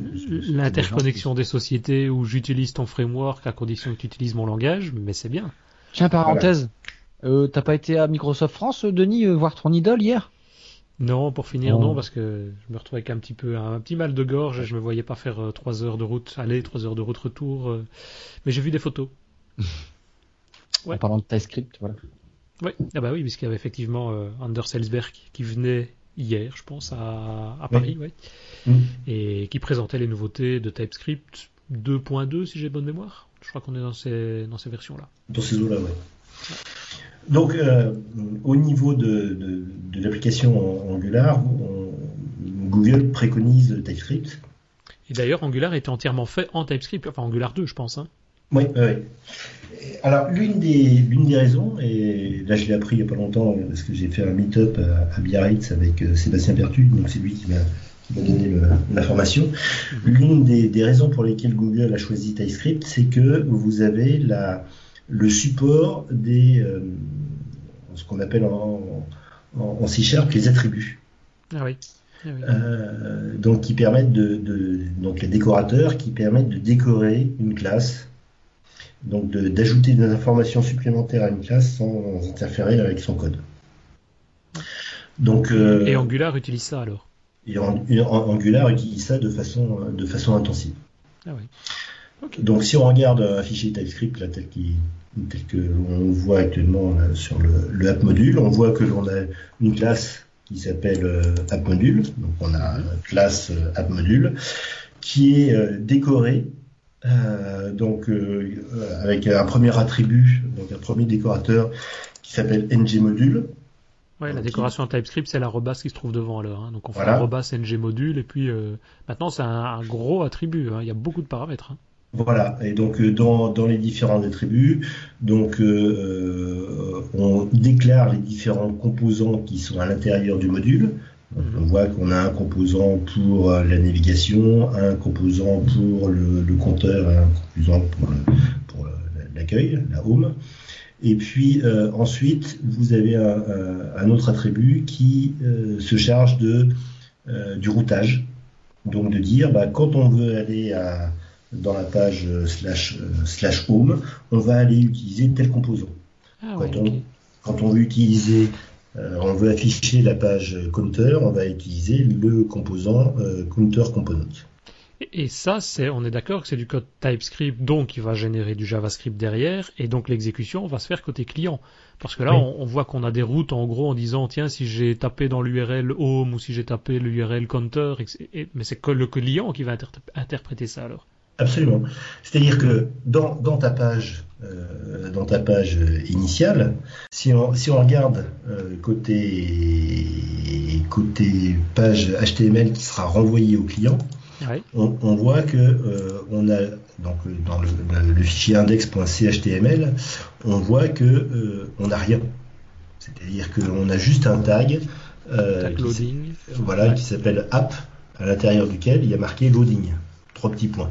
l'interconnexion des sociétés où j'utilise ton framework à condition que tu utilises mon langage, mais c'est bien. Tiens, parenthèse. Euh, T'as pas été à Microsoft France, euh, Denis, euh, voir ton idole hier? Non, pour finir, Oh. non, parce que je me retrouvais avec un petit peu un petit mal de gorge et je me voyais pas faire trois heures de route aller, trois heures de route retour. mais j'ai vu des photos. <laughs> Ouais. En parlant de TypeScript, voilà. Oui, ah bah oui, puisqu'il y avait effectivement euh, Anders Ellsberg qui venait hier, je pense, à, à Oui. Paris, ouais, Mm. et qui présentait les nouveautés de TypeScript 2.2, si j'ai bonne mémoire. Je crois qu'on est dans ces, dans ces versions-là. dans ces eaux-là, ouais. Donc, euh, au niveau de, de, de l'application Angular, on- Google préconise TypeScript. Et d'ailleurs, Angular était entièrement fait en TypeScript, enfin Angular 2, je pense. Hein. Oui, oui. Alors, l'une des, l'une des raisons, et là je l'ai appris il n'y a pas longtemps, parce que j'ai fait un meet-up à, à Biarritz avec euh, Sébastien Pertu, donc c'est lui qui m'a qui m'a donné le- l'information. L'une des, des raisons pour lesquelles Google a choisi TypeScript, c'est que vous avez la, le support des, euh, ce qu'on appelle en, en, en C Sharp les attributs. Ah oui. Ah oui. Euh, donc qui permettent de, de- donc les décorateurs qui permettent de décorer une classe, donc de- d'ajouter des informations supplémentaires à une classe sans interférer avec son code. Donc euh, Et Angular utilise ça alors? et Ang- et Ang- Angular utilise ça de façon de façon intensive. Ah oui. Donc si on regarde un fichier TypeScript là, tel, tel que l'on voit actuellement là, sur le, le app module, on voit que l'on a une classe qui s'appelle euh, app module. Donc on a une classe euh, app module qui est euh, décorée euh, donc euh, avec un premier attribut, donc un premier décorateur qui s'appelle ng module. Ouais, la décoration en TypeScript, c'est l'arrobas qui se trouve devant alors. hein. Donc on fait Voilà. arrobas ng module et puis maintenant c'est un, un gros attribut. hein. Il y a beaucoup de paramètres. hein. Voilà, et donc euh, dans, dans les différents attributs, donc euh, euh, on déclare les différents composants qui sont à l'intérieur du module. Donc, Mhm. On voit qu'on a un composant pour la navigation, un composant pour le, le compteur, un composant pour l'accueil, la home. Et puis euh, ensuite, vous avez un, autre attribut qui euh, se charge de du routage. Donc de dire, bah, quand on veut aller à, dans la page euh, slash, euh, slash home, on va aller utiliser tel composant. Ah Quand, on, ok. quand on veut utiliser, euh, on veut afficher la page counter, on va utiliser le composant euh, counter component. Et, ça, c'est, on est d'accord que c'est du code TypeScript, donc il va générer du JavaScript derrière, et donc l'exécution va se faire côté client. Parce que là, Oui. on, on voit qu'on a des routes en gros en disant, tiens, si j'ai tapé dans l'URL home ou si j'ai tapé l'URL counter, et et- mais c'est que le client qui va interpr- interpréter ça alors. Absolument. C'est-à-dire que dans, dans ta page euh, dans ta page initiale, si on, si on regarde euh, côté, côté page HTML qui sera renvoyée au client, on, on voit que euh, on a donc dans le, le- le fichier index.chtml, on voit que on n'a rien. C'est-à-dire qu'on a juste un tag, Tag qui, voilà, Ouais. qui s'appelle app, à l'intérieur duquel il y a marqué loading, trois petits points.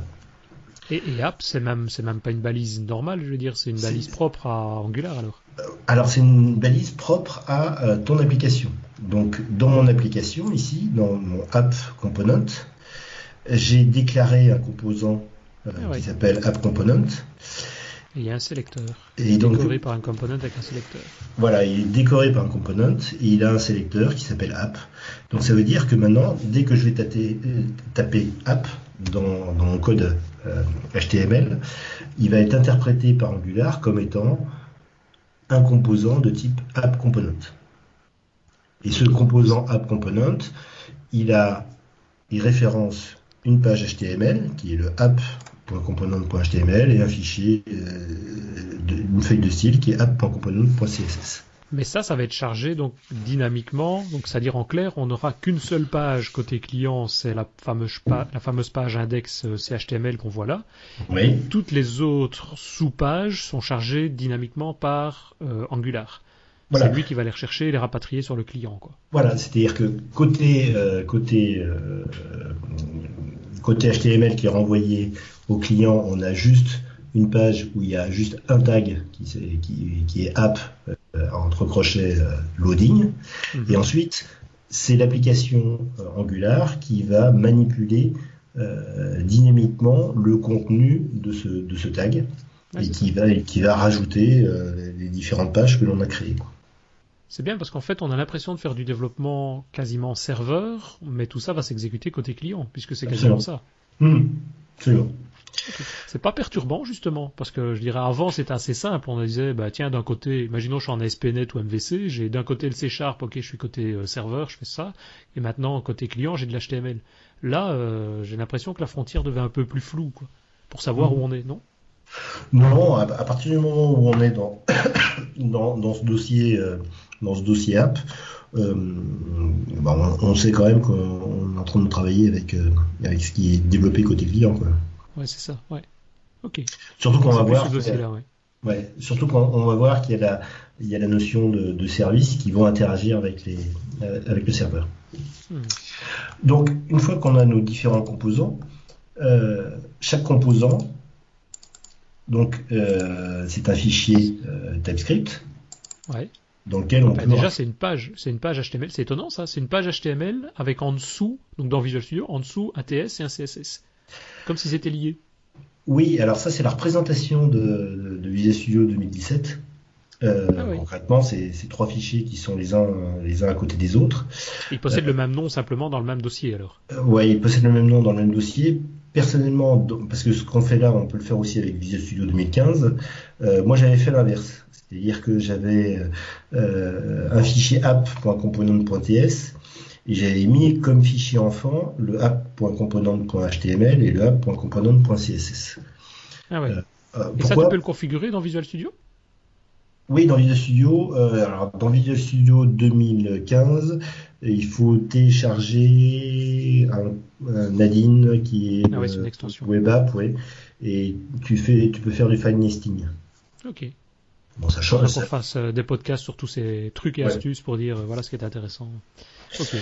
Et, et app, c'est même, c'est même pas une balise normale, je veux dire, c'est une balise propre à Angular alors. Alors c'est une balise propre à euh, ton application. Donc dans mon application ici, dans mon app component, j'ai déclaré un composant euh, Ah ouais. qui s'appelle app component. Et il y a un sélecteur. Et donc décoré par un component avec un sélecteur. voilà, il est décoré par un component et il a un sélecteur qui s'appelle app. Donc ça veut dire que maintenant, dès que je vais taper, euh, taper app dans, dans mon code euh, HTML, il va être interprété par Angular comme étant un composant de type app component. Et ce composant app component, il a, référence une page HTML qui est le app.component.html et un fichier, euh, une feuille de style qui est app.component.css. Mais ça, ça va être chargé donc dynamiquement. Donc, c'est-à-dire en clair, on n'aura qu'une seule page côté client, c'est la fameuse, pa- la fameuse page index euh, CHTML qu'on voit là. Oui, Toutes les autres sous-pages sont chargées dynamiquement par euh, Angular. Voilà. C'est lui qui va les rechercher et les rapatrier sur le client. Quoi. voilà, c'est-à-dire que côté euh, côté euh, côté HTML qui est renvoyé au client, on a juste une page où il y a juste un tag qui, c'est- qui, qui est app entre crochets euh, loading. Mhm. Et ensuite, c'est l'application euh, Angular qui va manipuler euh, dynamiquement le contenu de ce, de ce tag et qui va, qui va rajouter euh, les différentes pages que l'on a créées. C'est bien parce qu'en fait, on a l'impression de faire du développement quasiment serveur, mais tout ça va s'exécuter côté client, puisque c'est quasiment ça. Absolument. C'est pas perturbant justement, parce que je dirais avant c'était assez simple. On disait bah tiens d'un côté, imaginons je suis en ASP.NET ou MVC, j'ai d'un côté le C Sharp, ok je suis côté euh, serveur, je fais ça, et maintenant côté client j'ai de l'HTML. Là euh, j'ai l'impression que la frontière devait un peu plus floue quoi, pour savoir Mhm. où on est, non? Non, à, à partir du moment où on est dans, <coughs> dans, dans ce dossier, euh, dans ce dossier app, euh, bah, on, on sait quand même qu'on est en train de travailler avec, euh, avec ce qui est développé côté client. Quoi. Ouais c'est ça, ouais. Ok. Surtout qu'on va voir. ce qu'il y a- dossier-là, ouais. Surtout quand on va voir qu'il y a la, il y a la notion de, de services qui vont interagir avec les, euh, avec le serveur. Hmm. Donc, une fois qu'on a nos différents composants, euh, chaque composant, donc, euh, c'est un fichier euh, TypeScript Ouais. dans lequel on Bah, peut. déjà c'est une page, c'est une page HTML, c'est étonnant ça, c'est une page HTML avec en dessous, donc dans Visual Studio, en dessous un TS et un CSS, comme si c'était lié. Oui, alors ça, c'est la représentation de, de, Visual Studio 2017. Euh, Ah oui. Concrètement, c'est trois fichiers qui sont les uns, les uns à côté des autres. Ils possèdent le même nom simplement dans le même dossier alors. Euh, ouais, ils possèdent le même nom dans le même dossier. Personnellement, parce que ce qu'on fait là, on peut le faire aussi avec Visual Studio 2015. euh, moi, j'avais fait l'inverse, c'est-à-dire que j'avais euh, un fichier app.component.ts j'avais mis comme fichier enfant le app.component.html et le app.component.css. Ah ouais. Euh, Euh, et ça, tu peux le configurer dans Visual Studio? Oui, dans Visual Studio, euh, alors dans Visual Studio 2015, il faut télécharger un, un add-in qui est, Ah ouais, une extension. web app, ouais, et tu fais, tu peux faire du file nesting. Ok. Bon, ça change. qu'on fasse euh, des podcasts sur tous ces trucs et Ouais. astuces pour dire voilà ce qui est intéressant.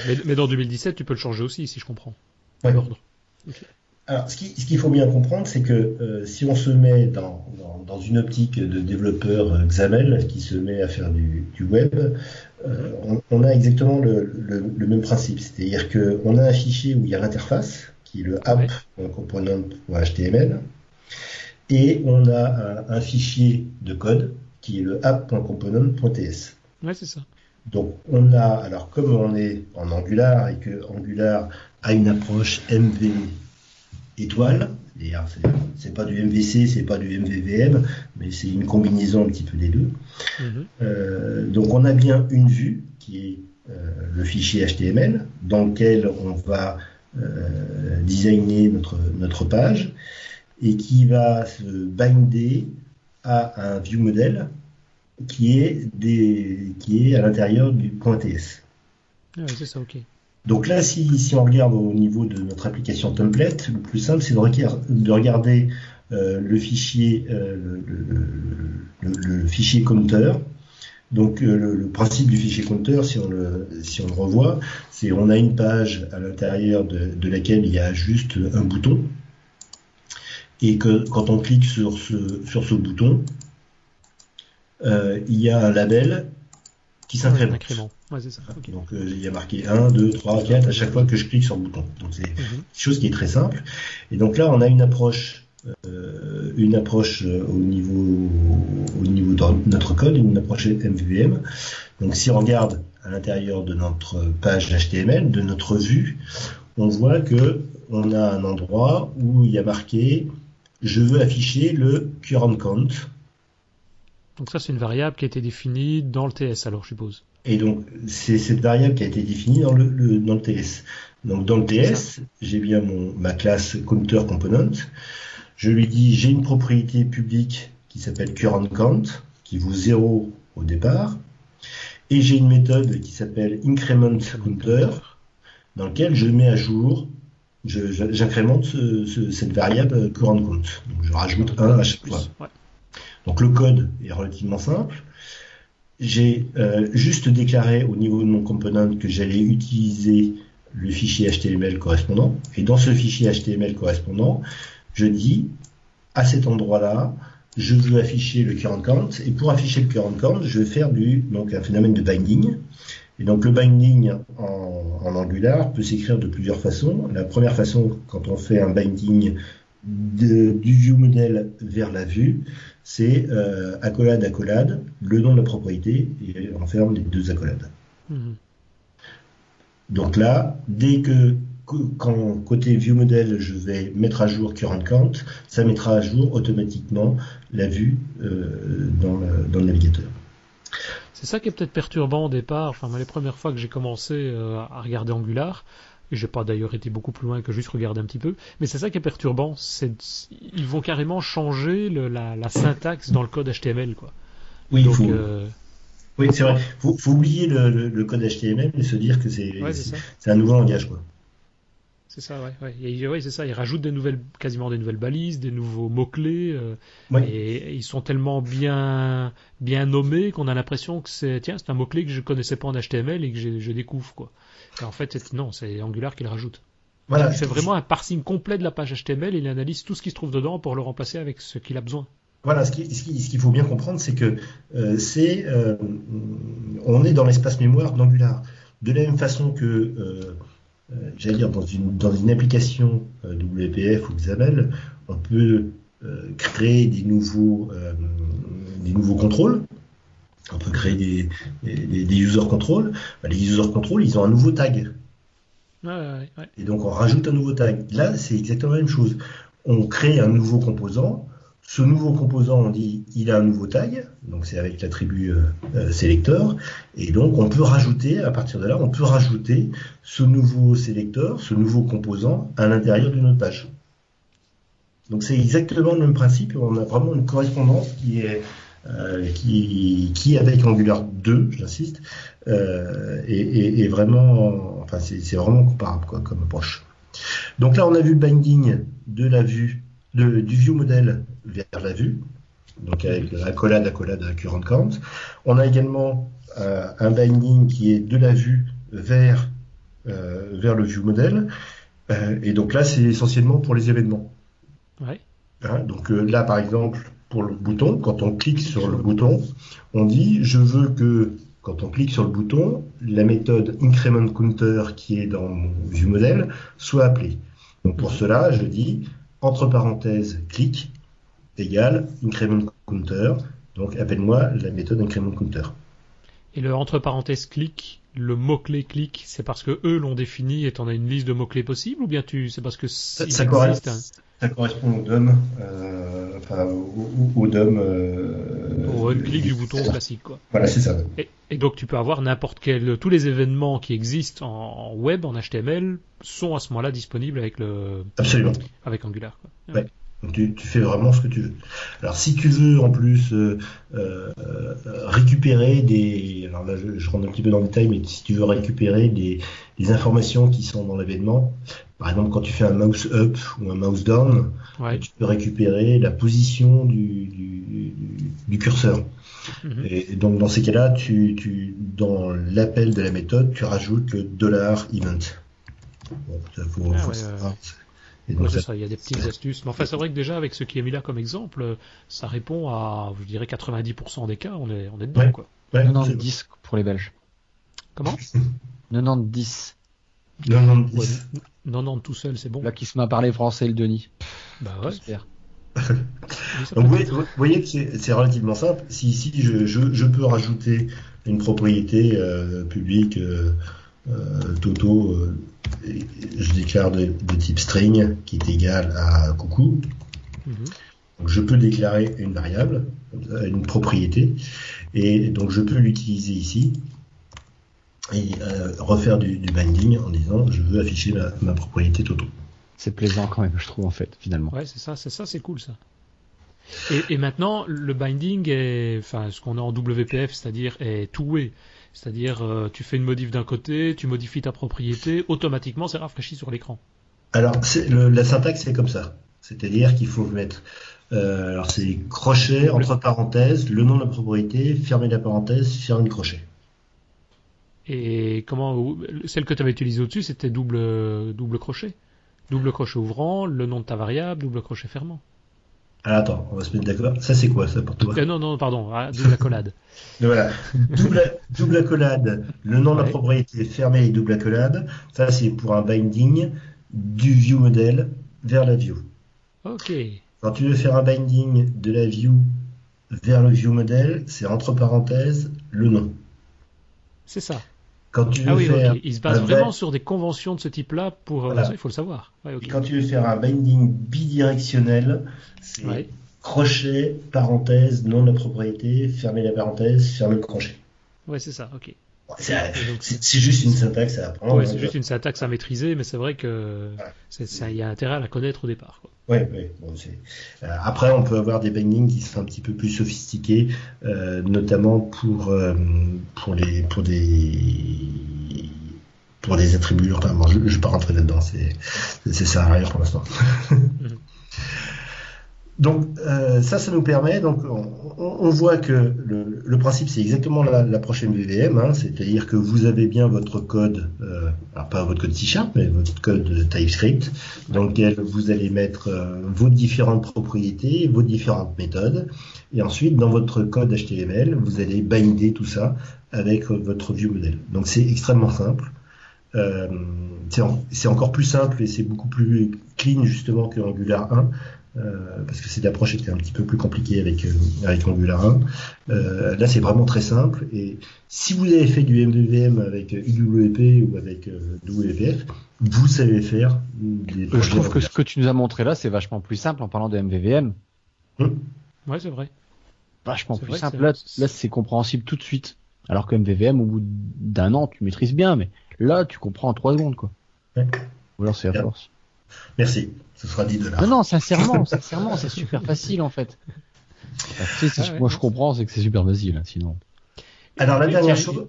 Mais, mais dans 2017, tu peux le changer aussi, si je comprends. Ouais. L'ordre. Alors, ce qui- ce qu'il faut bien comprendre, c'est que euh, si on se met dans, dans, dans une optique de développeur euh, XAML qui se met à faire du, du web, euh, on, on a exactement le, le- le même principe. C'est-à-dire qu'on a un fichier où il y a l'interface, qui est le app.component.html, et on a un, un fichier de code qui est le app.component.ts. Ouais, c'est ça. Donc on a, alors comme on est en Angular et que Angular a une approche MV étoile, c'est pas du MVC, c'est pas du MVVM, mais c'est une combinaison un petit peu des deux. Mhm. Euh, donc on a bien une vue qui est euh, le fichier HTML dans lequel on va euh, designer notre, notre page et qui va se binder à un view model qui est, des, qui est à l'intérieur du point .ts. Ah oui, c'est ça, ok. Donc là, si, si, on regarde au niveau de notre application template, le plus simple, c'est de, de, regarder euh, le fichier, euh, le, le, le, fichier counter. Donc euh, le, principe du fichier counter, si on le, si on le revoit, c'est on a une page à l'intérieur de, de, laquelle il y a juste un bouton, et que quand on clique sur ce, sur ce bouton, il y a un label qui s'incrémente. Ouais, ça. okay. Donc euh, il y a marqué 1, 2, 3, 4 à chaque fois que je clique sur le bouton. Donc c'est mm -hmm. une chose qui est très simple. Et donc là on a une approche, euh, une approche au niveau, au niveau de notre code, une approche MVVM. Donc si on regarde à l'intérieur de notre page HTML, de notre vue, on voit que on a un endroit où il y a marqué je veux afficher le current count. Donc ça, c'est une variable qui a été définie dans le TS, alors je suppose. Et donc, c'est cette variable qui a été définie dans le, le dans le TS. Donc dans le TS, j'ai bien mon, ma classe counter component. Je lui dis, j'ai une propriété publique qui s'appelle current count, qui vaut 0 au départ. Et j'ai une méthode qui s'appelle increment counter, dans laquelle je mets à jour j'incrémente ce, ce, cette variable current count. Donc je rajoute 1 à chaque fois. Ouais. Donc le code est relativement simple. J'ai euh, juste déclaré au niveau de mon component que j'allais utiliser le fichier HTML correspondant. Et dans ce fichier HTML correspondant, je dis à cet endroit-là, je veux afficher le current count. Et pour afficher le current count, je vais faire donc un phénomène de binding. Et donc le binding en, Angular peut s'écrire de plusieurs façons. La première façon, quand on fait un binding du view model vers la vue, c'est euh, accolade accolade, le nom de la propriété et on ferme les deux accolades. Mmh. Donc là, dès que quand côté view model, je vais mettre à jour current count, ça mettra à jour automatiquement la vue euh, dans, le, dans le navigateur. C'est ça qui est peut-être perturbant au départ. Enfin, les premières fois que j'ai commencé euh, à regarder Angular, j'ai pas d'ailleurs été beaucoup plus loin que juste regarder un petit peu, mais c'est ça qui est perturbant. C'est ils vont carrément changer le, la, la, syntaxe dans le code HTML, quoi. Oui, Donc, faut... euh... oui, c'est vrai. Faut, faut oublier le, le, le, code HTML et se dire que c'est ouais, c'est un nouveau langage, quoi. C'est ça, ouais. ouais. Et, ouais c'est ça. Ils rajoutent des nouvelles, quasiment des nouvelles balises, des nouveaux mots clés, euh, ouais. et, et, ils sont tellement bien, bien nommés qu'on a l'impression que c'est, tiens, c'est un mot clé que je connaissais pas en HTML et que je, je découvre, quoi. Et en fait, non, c'est Angular qui le rajoute. Voilà. Il fait vraiment un parsing complet de la page HTML et il analyse tout ce qui se trouve dedans pour le remplacer avec ce qu'il a besoin. Voilà, ce qu'il ce qui, ce faut bien comprendre, c'est que euh, c'est, euh, on est dans l'espace mémoire d'Angular. De la même façon que euh, j'allais dire, dans une, dans une application WPF ou XAML, on peut créer des nouveaux, des nouveaux contrôles. On peut créer des, des, des user control. Bah, les user control, ils ont un nouveau tag. Ouais, ouais, ouais. Et donc on rajoute un nouveau tag. Là, c'est exactement la même chose. On crée un nouveau composant. Ce nouveau composant, on dit, il a un nouveau tag, donc c'est avec l'attribut euh, sélecteur, et donc on peut rajouter, à partir de là, on peut rajouter ce nouveau sélecteur, ce nouveau composant à l'intérieur d'une autre page. Donc c'est exactement le même principe, on a vraiment une correspondance qui est, euh, qui, qui avec Angular 2, j'insiste, euh, est, est, est, vraiment, enfin c'est vraiment comparable quoi, comme approche. Donc là on a vu le binding de la vue de, du view model vers la vue, donc avec accolade, accolade, current count. On a également euh, un binding qui est de la vue vers, euh, vers le view model. Euh, et donc là, c'est essentiellement pour les événements. Ouais. Hein, donc euh, là, par exemple, pour le bouton, quand on clique sur le bouton, on dit je veux que quand on clique sur le bouton, la méthode increment counter qui est dans mon view model soit appelée. Donc pour cela, je dis entre parenthèses clic égale increment counter. Donc appelle-moi la méthode increment counter. Et le entre parenthèses clic, le mot-clé clic, c'est parce que eux l'ont défini et t'en as une liste de mots-clés possibles ou bien tu c'est parce que ça, ça, correspond. Ça, correspond au DOM, euh, enfin au, au DOM. Euh, au clic du bouton classique quoi. Voilà, c'est ça. Et, et, donc tu peux avoir n'importe quel, tous les événements qui existent en, en web, en HTML, sont à ce moment-là disponibles avec le. Absolument. Avec Angular. Quoi. Ouais. Donc tu, tu, fais vraiment ce que tu veux. Alors si tu veux en plus euh, euh, récupérer des, alors là je, je, rentre un petit peu dans le détail, mais si tu veux récupérer des, des informations qui sont dans l'événement, par exemple quand tu fais un mouse up ou un mouse down, Ouais. tu peux récupérer la position du, du, du curseur. Mhm. Et donc dans ces cas-là, tu, tu, dans l'appel de la méthode, tu rajoutes le dollar event. Bon, ça faut, Ah faut ouais, savoir. Ouais. C'est ça- il y a des petites astuces. Mais enfin, c'est vrai que déjà, avec ce qui est mis là comme exemple, ça répond à, je dirais, 90% des cas, on est, on est dedans, Ouais. quoi. ouais, 90 pour les Belges. Comment 90. c'est- 90. Ouais, 90 tout seul, c'est bon. Là qui se m'a parlé français le Denis. Bah ouais. J'espère. Donc <laughs> vous voyez, être. vous voyez que c'est c'est relativement simple. Si ici je, je, je peux rajouter une propriété euh, publique euh, Toto, euh, je déclare de, de type string qui est égal à coucou. Mhm. Donc je peux déclarer une variable, euh, une propriété, et donc je peux l'utiliser ici et euh, refaire du, du binding en disant je veux afficher ma, ma propriété Toto. C'est plaisant quand même, je trouve en fait, finalement. Ouais, c'est ça, c'est ça, c'est cool ça. Et, et maintenant, le binding est, enfin, ce qu'on a en WPF, c'est-à-dire est two-way. C'est-à-dire, euh, tu fais une modif d'un côté, tu modifies ta propriété, automatiquement c'est rafraîchi sur l'écran. Alors, le- la syntaxe, c'est comme ça. C'est-à-dire qu'il faut mettre, euh, alors c'est crochet, entre parenthèses, le nom de la propriété, fermer la parenthèse, fermer le crochet. Et comment, celle que tu avais utilisée au-dessus, c'était double, double crochet. Double crochet ouvrant, le nom de ta variable, double crochet fermant. Alors attends, on va se mettre d'accord. Ça, c'est quoi ça pour toi Euh, non, non, pardon, ah, double accolade. <laughs> Voilà. Double, double accolade, le nom de la Ouais. propriété, fermer les double accolades. Ça, c'est pour un binding du view model vers la view. Ok. Quand tu veux faire un binding de la view vers le view model, c'est entre parenthèses le nom. C'est ça. Quand tu veux Ah oui, faire ok. Il se base vraiment sur des conventions de ce type-là pour. euh, Voilà. ça, il faut le savoir. Ouais, quand tu veux faire un binding bidirectionnel, c'est Ouais. crochet, parenthèse, nom de la propriété, fermer la parenthèse, fermer le crochet. Ouais, c'est ça. Ok. C'est juste une syntaxe à apprendre. Ouais, hein. c'est juste une syntaxe à maîtriser, mais c'est vrai que il y a intérêt à la connaître au départ. Quoi. Ouais, ouais, bon, c'est- euh, après, on peut avoir des bindings qui sont un petit peu plus sophistiqués, euh, notamment pour euh, pour les pour des pour des attributs. Enfin, bon, je, je vais pas rentrer là-dedans, c'est c'est ça à rien pour l'instant. <laughs> Donc euh, ça, ça nous permet. Donc on, on- voit que le, le principe c'est exactement la, la prochaine VVM, hein, c'est-à-dire que vous avez bien votre code, euh, alors pas votre code C-sharp, mais votre code TypeScript, dans lequel vous allez mettre euh, vos différentes propriétés, vos différentes méthodes, et ensuite dans votre code HTML, vous allez binder tout ça avec votre view model. Donc c'est extrêmement simple. Euh, c'est en- c'est encore plus simple et c'est beaucoup plus clean justement que Angular 1 euh, parce que c'est l'approche était un petit peu plus compliquée avec euh, avec Angular 1. Euh, là, c'est vraiment très simple. Et si vous avez fait du MVVM avec UWP ou avec euh, WPF, vous savez faire des Euh, je trouve que ce que tu nous as montré là, c'est vachement plus simple en parlant de MVVM. Ouais, c'est vrai. Vachement C'est plus vrai simple. Là, là, c'est compréhensible tout de suite. Alors que MVVM, au bout d'un an, tu maîtrises bien, mais là, tu comprends en trois secondes, quoi. Ouais. Ou alors c'est à force. Merci. Ce sera 10 dollars. Non, non, sincèrement, sincèrement, c'est super facile en fait. Tu sais, si Ah ouais, moi je comprends, c'est que c'est super facile, hein, sinon. Alors la dernière chose.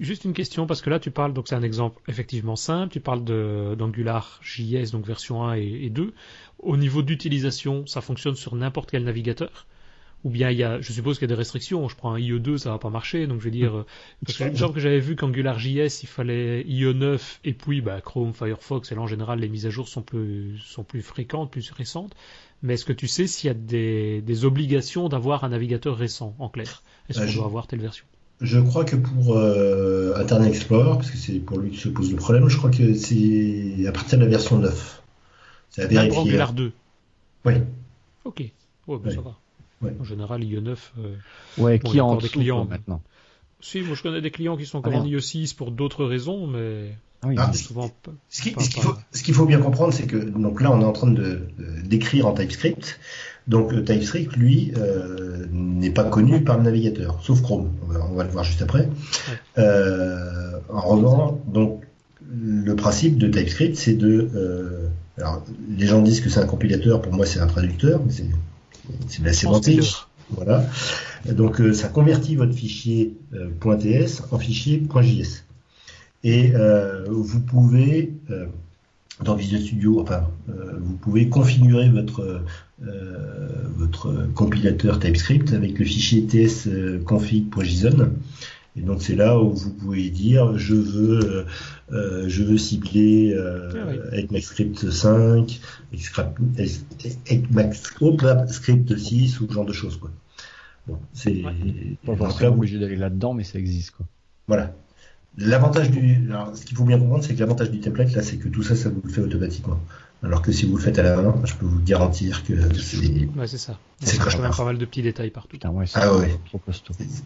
Juste une question, parce que là tu parles, donc c'est un exemple effectivement simple, tu parles d'Angular JS, donc version 1 et, et 2. Au niveau d'utilisation, ça fonctionne sur n'importe quel navigateur? Ou bien il y a, je suppose qu'il y a des restrictions, je prends un IE2, ça va pas marcher, donc je vais dire, euh, parce que il me semble que j'avais vu qu'Angular JS, il fallait IE9, et puis bah, Chrome, Firefox, et là en général les mises à jour sont plus, sont plus fréquentes, plus récentes. Mais est-ce que tu sais s'il y a des, des obligations d'avoir un navigateur récent, en clair? Est-ce Euh, qu'on je- doit avoir telle version? Je crois que pour euh, Internet Explorer, parce que c'est pour lui que se pose le problème, je crois que c'est à partir de la version 9. C'est à vérifier. Angular 2 Oui. Ok. Ouais, ben Ouais. ça va. Ouais. En général, IE9. euh, Ouais, Bon, qui a en encore des clients, maintenant. Si, moi je connais des clients qui sont Ah, encore en merde. IE6 pour d'autres raisons, mais Ah oui, Ah, souvent pas. Ce qu'il faut, bien comprendre, c'est que donc là, on est en train de d'écrire en TypeScript. Donc euh, TypeScript, lui, euh, n'est pas connu par le navigateur, sauf Chrome. On va, on va le voir juste après. Euh, en revanche, donc le principe de TypeScript, c'est de euh, Alors, les gens disent que c'est un compilateur, pour moi c'est un traducteur, mais c'est de la sémantique. Voilà. Donc euh, ça convertit votre fichier euh, .ts en fichier .js. Et euh, vous pouvez dans Visual Studio, enfin, vous pouvez configurer votre votre compilateur TypeScript avec le fichier tsconfig.json. Et donc c'est là où vous pouvez dire je veux je veux cibler ah avec MaxScript 5, avec Script 6 ou ce genre de choses quoi. Bon, c'est pas forcément obligé d'aller là-dedans, mais ça existe quoi. Voilà. L'avantage du, alors, ce qu'il faut bien comprendre, c'est que l'avantage du template là, c'est que tout ça, ça vous le fait automatiquement. Alors que si vous le faites à la main, je peux vous garantir que c'est. Ouais, c'est ça. C'est quand même pas mal de petits détails partout. Putain, ouais, ah ouais.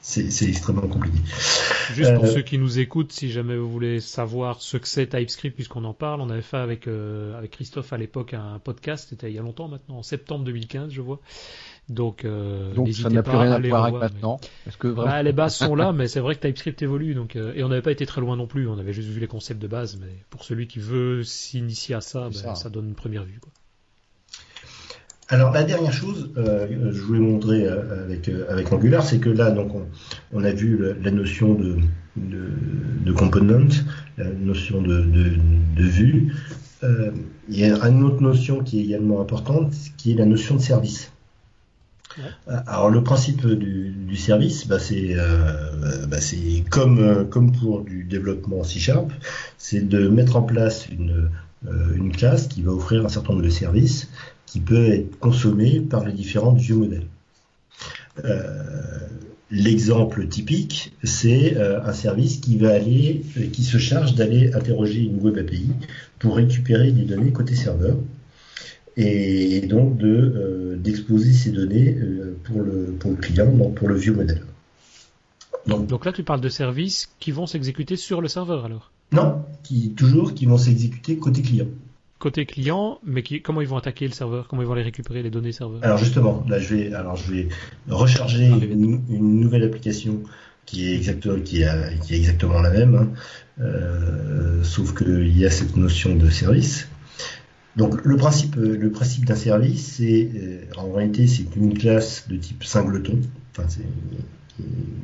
C'est extrêmement compliqué. Juste pour euh, ceux qui nous écoutent, si jamais vous voulez savoir ce que c'est TypeScript, puisqu'on en parle, on avait fait avec euh, avec Christophe à l'époque un podcast, c'était il y a longtemps maintenant, en septembre 2015, je vois. Donc, euh, donc ça n'a plus rien à voir avec maintenant. Parce que bah, les bases sont là, mais c'est vrai que TypeScript évolue. Donc, euh, et on n'avait pas été très loin non plus. On avait juste vu les concepts de base. Mais pour celui qui veut s'initier à ça, ben, ça. donne une première vue. Quoi. Alors la dernière chose, euh, je voulais montrer euh, avec avec Angular, c'est que là donc on, a vu la notion de, de, de component, la notion de, de, de vue. il y a une autre notion qui est également importante, qui est la notion de service. Alors le principe du, service, bah, c'est euh, bah, comme euh, comme pour du développement C Sharp, c'est de mettre en place une euh, une classe qui va offrir un certain nombre de services qui peut être consommé par les différents view modèles. L'exemple typique, c'est un service qui va aller, qui se charge d'aller interroger une web API pour récupérer des données côté serveur et, donc de euh, d'exposer ces données euh, pour le pour le client, donc pour le vieux modèle. Donc, donc là, tu parles de services qui vont s'exécuter sur le serveur alors? Non, qui toujours qui vont s'exécuter côté client. Côté client, mais qui, comment ils vont attaquer le serveur? Comment ils vont aller récupérer les données serveur? Alors justement, là je vais alors je vais recharger une, nouvelle application qui est exactement qui, qui est exactement la même, hein. euh, sauf qu'il y a cette notion de service. Donc le principe, le principe d'un service, c'est euh, en réalité c'est une classe de type singleton, enfin c'est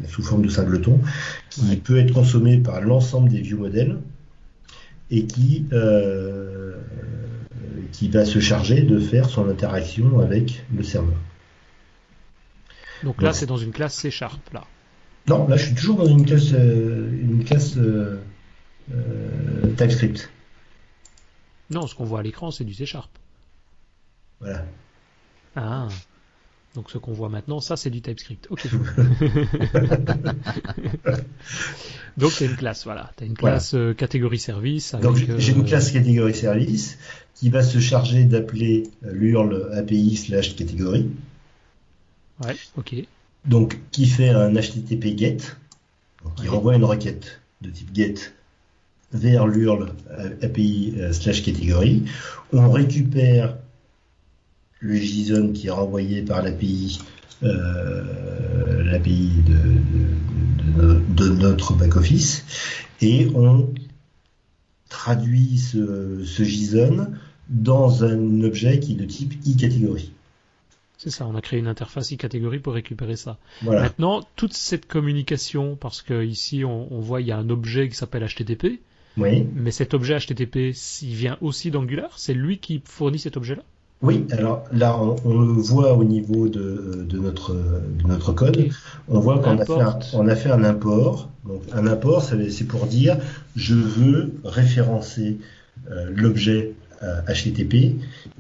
sous forme de singleton, qui peut être consommée par l'ensemble des view modèles et qui euh, qui va se charger de faire son interaction avec le serveur. Donc là, c'est dans une classe C Sharp là. Non, là je suis toujours dans une classe euh, une classe TypeScript. Non, ce qu'on voit à l'écran, c'est du C Sharp. Voilà. Ah. Donc ce qu'on voit maintenant, ça c'est du TypeScript. Ok. <laughs> <laughs> Donc c'est une classe, voilà. Tu as une classe euh, catégorie service. Donc j'ai une euh, classe catégorie service qui va se charger d'appeler euh, l'URL API slash catégorie. Ouais, ok. Donc qui fait un HTTP GET, qui renvoie une requête de type GET vers l'URL API euh, slash catégorie. On récupère le JSON qui est renvoyé par l'API euh, l'API de, de, notre back-office et on traduit ce, ce JSON dans un objet qui est de type e-catégorie. C'est ça, on a créé une interface e-catégorie pour récupérer ça. Maintenant, toute cette communication, parce que ici on, on voit il y a un objet qui s'appelle HTTP, mais cet objet HTTP, il vient aussi d'Angular C'est lui qui fournit cet objet-là? Oui, alors là, on, le voit au niveau de, notre, de notre code. On voit qu'on a, fait un, on a fait un import. Donc, un import, c'est pour dire je veux référencer euh, l'objet HTTP euh,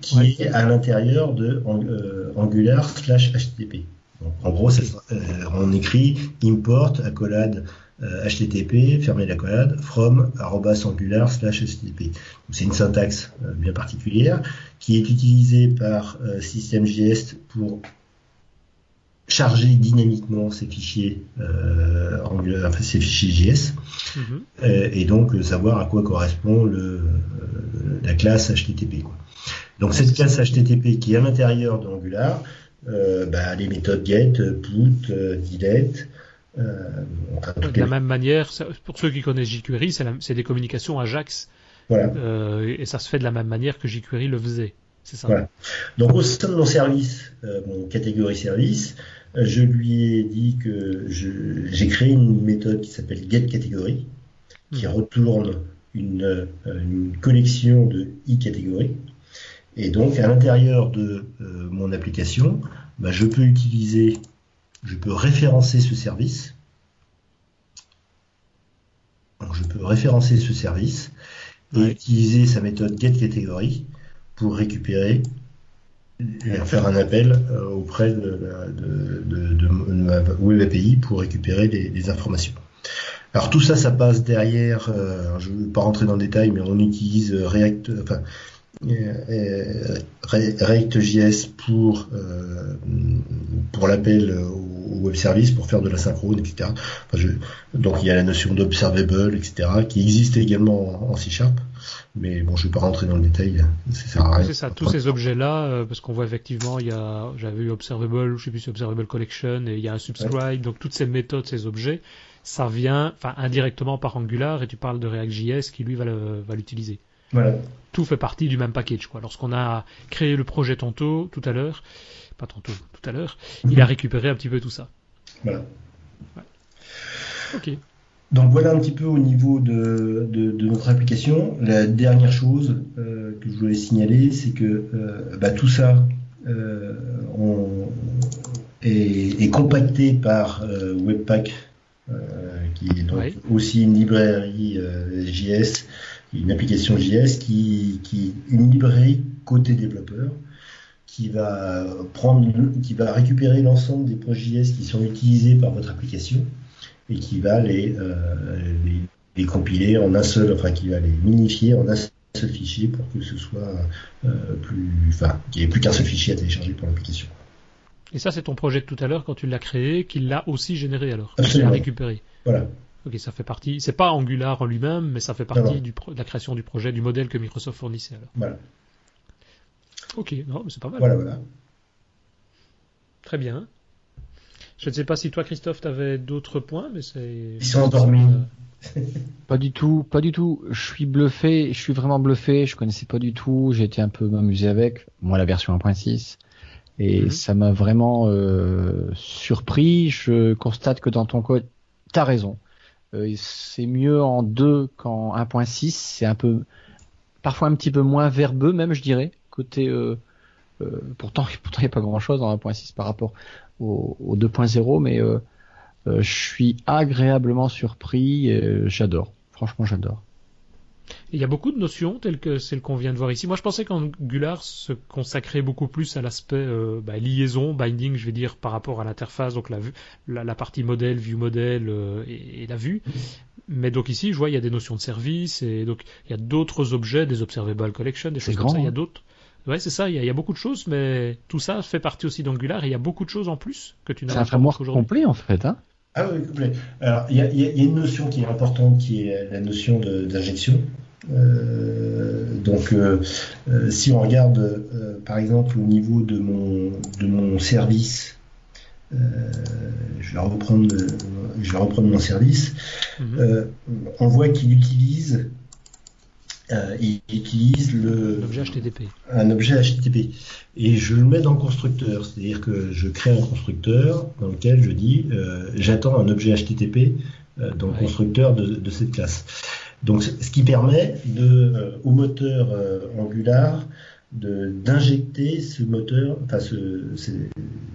qui est à l'intérieur de euh, Angular slash HTTP. en gros, on écrit import accolade HTTP, euh, fermez la collade, from angular slash HTTP. C'est une syntaxe euh, bien particulière qui est utilisée par euh, SystemJS pour charger dynamiquement ces fichiers Angular, enfin, ces fichiers JS mhm. et donc savoir à quoi correspond le, la classe HTTP. Quoi. Donc cette classe HTTP qui est à l'intérieur d'Angular, bah, les méthodes get, put, delete, euh, de la même manière, pour ceux qui connaissent jQuery, c'est des communications Ajax Voilà. Euh, et ça se fait de la même manière que jQuery le faisait. C'est ça. Voilà. Donc au sein de mon service, euh, mon catégorie service, euh, je lui ai dit que j'ai créé une méthode qui s'appelle getCategory, qui Mhm. retourne une, euh, une collection de e-catégories. Et donc à l'intérieur de mon application, bah, je peux utiliser, je peux référencer ce service. Donc je peux référencer ce service et Ouais. utiliser sa méthode getCategory pour récupérer et faire un appel euh, auprès de, de, de- de ma web API pour récupérer des informations. Alors tout ça, ça passe derrière. euh, je ne vais pas rentrer dans le détail, mais on utilise React, enfin React.js pour euh, pour l'appel au, web service pour faire de la synchrone, etc. Enfin, je- donc il y a la notion d'observable, etc. qui existe également en, en C Sharp. Mais bon, je ne vais pas rentrer dans le détail. Ça sert à rien. C'est ça, tous ces objets-là, euh, parce qu'on voit effectivement, il y a, j'avais eu Observable, je sais plus si Observable Collection, et il y a un subscribe, donc toutes ces méthodes, ces objets, ça vient, enfin, indirectement par Angular, et tu parles de React.js qui lui va l'utiliser. Voilà. Tout fait partie du même package, quoi. Lorsqu'on a créé le projet tantôt, tout à l'heure, pas tantôt, tout à l'heure, il a récupéré un petit peu tout ça. Voilà. Ok. Donc voilà un petit peu au niveau de, de, de notre application. La dernière chose euh, que je voulais signaler, c'est que euh, bah, tout ça euh, on- est, est compacté par Webpack, qui est donc aussi une librairie JS, une application JS qui, qui une librairie côté développeur qui va prendre, qui va récupérer l'ensemble des projets JS qui sont utilisés par votre application et qui va les, euh, les, les compiler en un seul, enfin qui va les minifier en un seul fichier pour que ce soit euh, plus, enfin, qu'il n'y ait plus qu'un seul fichier à télécharger pour l'application. Et ça, c'est ton projet de tout à l'heure, quand tu l'as créé, qu'il l'a aussi généré alors. Absolument. Il l'a récupéré. Voilà. Ok, ça fait partie. C'est pas Angular en lui-même, mais ça fait partie du pro- de la création du projet, du modèle que Microsoft fournissait alors. Voilà. Ok, non, mais c'est pas mal. Voilà, voilà. Très bien. Je ne sais pas si toi, Christophe, tu avais d'autres points, mais c'est. Ils sont endormis. <laughs> Pas du tout, pas du tout. Je suis bluffé, je suis vraiment bluffé. Je connaissais pas du tout. J'ai été un peu m'amuser avec. Moi, la version 1.6. Et Mhm. ça m'a vraiment euh, surpris. Je constate que dans ton code, t'as raison. Euh, c'est mieux en 2 qu'en 1.6. C'est un peu, parfois un petit peu moins verbeux, même, je dirais. Côté, euh, euh, pourtant, <laughs> pourtant, il n'y a pas grand chose en 1.6 par rapport au, au 2.0, mais je suis agréablement surpris. j'adore. Franchement, j'adore. Il y a beaucoup de notions telles que celles qu'on vient de voir ici. Moi, je pensais qu'Angular se consacrait beaucoup plus à l'aspect euh, bah, liaison, binding, je vais dire, par rapport à l'interface, donc la, la, la partie modèle, view modèle euh, et, et la vue. Mais donc ici, je vois, il y a des notions de service et donc il y a d'autres objets, des observable collection, des choses grand, comme ça. Il y a hein. d'autres. Ouais, c'est ça. Il y, a, il y a beaucoup de choses, mais tout ça fait partie aussi d'Angular et il y a beaucoup de choses en plus que tu n'as C'est un pas framework complet en fait. Hein Ah oui, complet. Alors, il y a, y y une notion qui est importante, qui est la notion d'injection. Euh, donc, euh, euh, si on regarde, par exemple, au niveau de mon, de mon service, je, vais reprendre, je vais reprendre mon service, Mhm. on voit qu'il utilise, euh, il utilise le, HTTP. un objet HTTP et je le mets dans le constructeur, c'est-à-dire que je crée un constructeur dans lequel je dis euh, j'attends un objet HTTP euh, dans le Ouais. constructeur de, de cette classe. Donc ce qui permet de, euh, au moteur euh, Angular de d'injecter ce moteur, enfin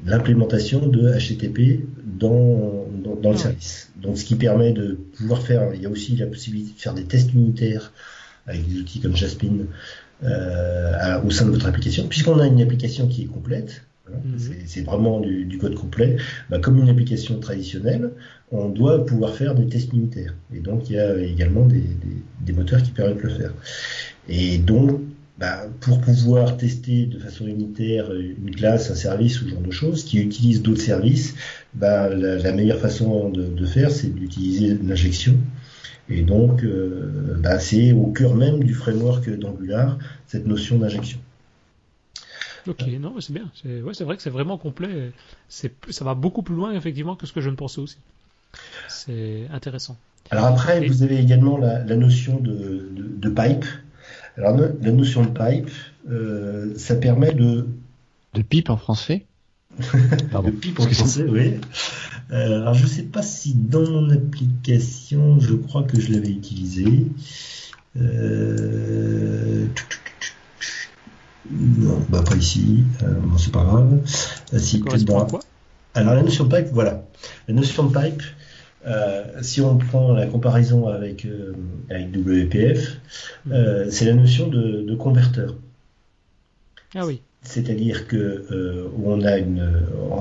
l'implémentation de HTTP dans, dans, dans le Ah service. Donc ce qui permet de pouvoir faire, il y a aussi la possibilité de faire des tests unitaires avec des outils comme Jasmine euh, à- au sein de votre application, puisqu'on a une application qui est complète, hein, Mhm. c'est- c'est vraiment du, du code complet, bah, comme une application traditionnelle, on doit pouvoir faire des tests unitaires. Et donc il y a également des, des- des moteurs qui permettent de le faire. Et donc, bah, pour pouvoir tester de façon unitaire une classe, un service ou ce genre de choses qui utilisent d'autres services, bah, la, la meilleure façon de, de faire, c'est d'utiliser l'injection. Et donc, euh, bah, c'est au cœur même du framework d'Angular, cette notion d'injection. Ok, non, mais c'est bien. C'est ouais, c'est vrai que c'est vraiment complet. C'est ça va beaucoup plus loin effectivement que ce que je ne pensais aussi. C'est intéressant. Alors après, vous avez également la, notion de, de, pipe. Alors la notion de pipe, euh, ça permet de... De pipe en français? De pipe en français, oui. Euh, alors je sais pas si dans mon application, je crois que je l'avais utilisé. Euh... Non, bah pas ici. Euh, bon, c'est pas grave. Si, dans... quoi? Alors la notion de pipe, voilà. La notion de pipe, si on prend la comparaison avec, avec WPF, euh, c'est la notion de, de, converteur. Ah oui. C'est-à-dire que on a une,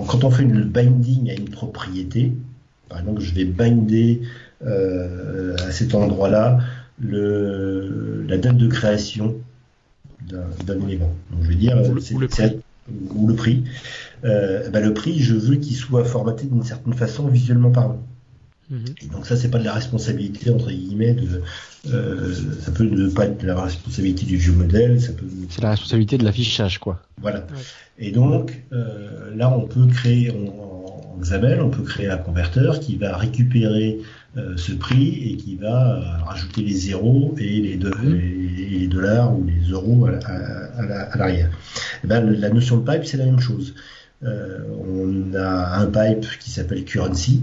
quand on fait une binding à une propriété, par exemple, je vais binder à cet endroit-là la date de création d'un élément. Donc je vais dire, ou le prix. Ou le prix. Ben, le prix, je veux qu'il soit formaté d'une certaine façon visuellement parlant. Mhm. Et donc ça, c'est pas de la responsabilité entre guillemets de, euh, ça peut ne pas être de la responsabilité du vieux modèle, ça peut. C'est la responsabilité de l'affichage, quoi. Voilà. Et donc euh, là, on peut créer en, XAML, on peut créer un converteur qui va récupérer euh, ce prix et qui va euh, rajouter les zéros et les, mhm. les, dollars ou les euros à, l'arrière. Eh ben, la notion de pipe, c'est la même chose. Euh, on a un pipe qui s'appelle currency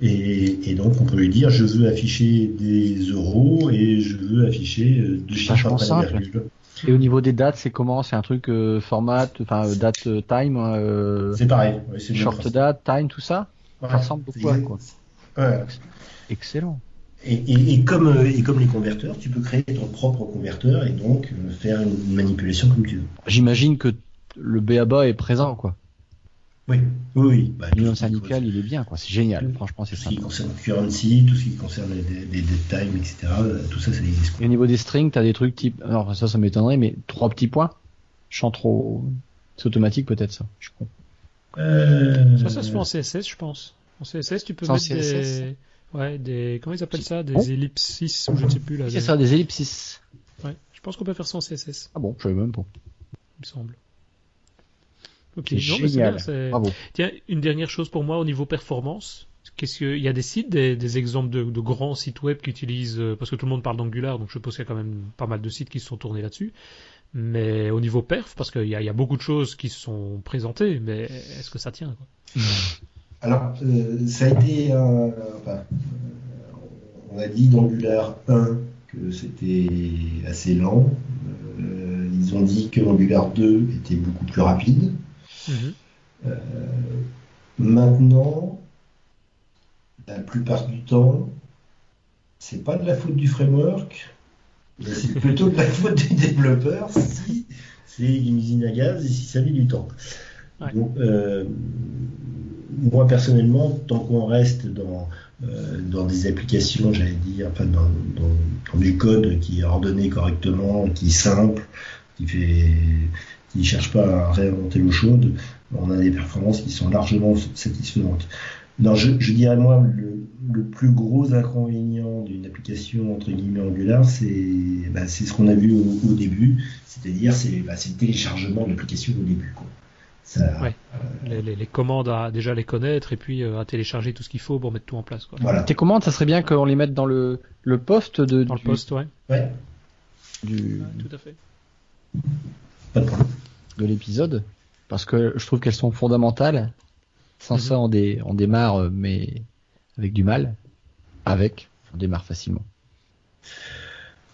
et, donc on peut lui dire je veux afficher des euros et je veux afficher euh, deux chiffres après simple. Et au niveau des dates, c'est comment? C'est un truc euh, format, enfin euh, date time euh, C'est pareil. short date, time, tout ça? Ça ressemble beaucoup à quoi? Ouais. Excellent. Et, et, et, comme, et comme les converteurs, tu peux créer ton propre converteur et donc faire une manipulation comme tu veux. J'imagine que le BABA est présent, quoi. Oui, oui, Bah, L'union syndicale, il est bien, quoi. C'est génial. Franchement, c'est ça. Tout ce qui concerne currency, tout ce qui concerne les, les, time, etc. Tout ça, ça existe. Et au niveau des strings, t'as des trucs type, alors ça, ça m'étonnerait, mais trois petits points. Chant trop, c'est automatique peut-être ça. Je crois. Euh... Ça, ça se fait en CSS, je pense. En CSS, tu peux mettre des, ouais, des, comment ils appellent ça, des oh. ellipses ou je ne sais plus là. C'est ça, des ellipses. Ouais, je pense qu'on peut faire ça en CSS. Ah bon, je savais même pas. Il me semble. Ok, génial. Bravo. Tiens, une dernière chose pour moi au niveau performance. Qu'est-ce qu'il y a des sites, des, exemples de, grands sites web qui utilisent, euh, parce que tout le monde parle d'Angular, donc je suppose qu'il y a quand même pas mal de sites qui se sont tournés là-dessus. Mais au niveau perf, parce qu'il y, a beaucoup de choses qui se sont présentées, mais est-ce que ça tient quoi? <laughs> Alors, euh, ça a été, euh, enfin, on a dit d'Angular 1 que c'était assez lent. ils ont dit que Angular 2 était beaucoup plus rapide. Euh, maintenant, la plupart du temps, c'est pas de la faute du framework, mais c'est <laughs> plutôt de la faute des développeurs si c'est une usine à gaz et si ça met du temps. Donc, euh, moi personnellement, tant qu'on reste dans, euh, dans des applications, j'allais dire, enfin dans, dans, du code qui est ordonné correctement, qui est simple, qui fait qui ne cherchent pas à réinventer l'eau chaude, on a des performances qui sont largement satisfaisantes. Non, je, dirais moi le, plus gros inconvénient d'une application entre guillemets Angular, c'est bah, ce qu'on a vu au, début, c'est-à-dire c'est bah, le téléchargement de l'application au début. Quoi. Ça, euh, les, commandes à déjà les connaître et puis euh, à télécharger tout ce qu'il faut pour mettre tout en place. Quoi. Voilà. Tes commandes, ça serait bien qu'on les mette dans le, le poste de. Dans le poste, ouais. Ouais. Du... tout à fait. De l'épisode, parce que je trouve qu'elles sont fondamentales. Sans mhm. ça, on, on démarre, euh, mais avec du mal. Avec, on démarre facilement.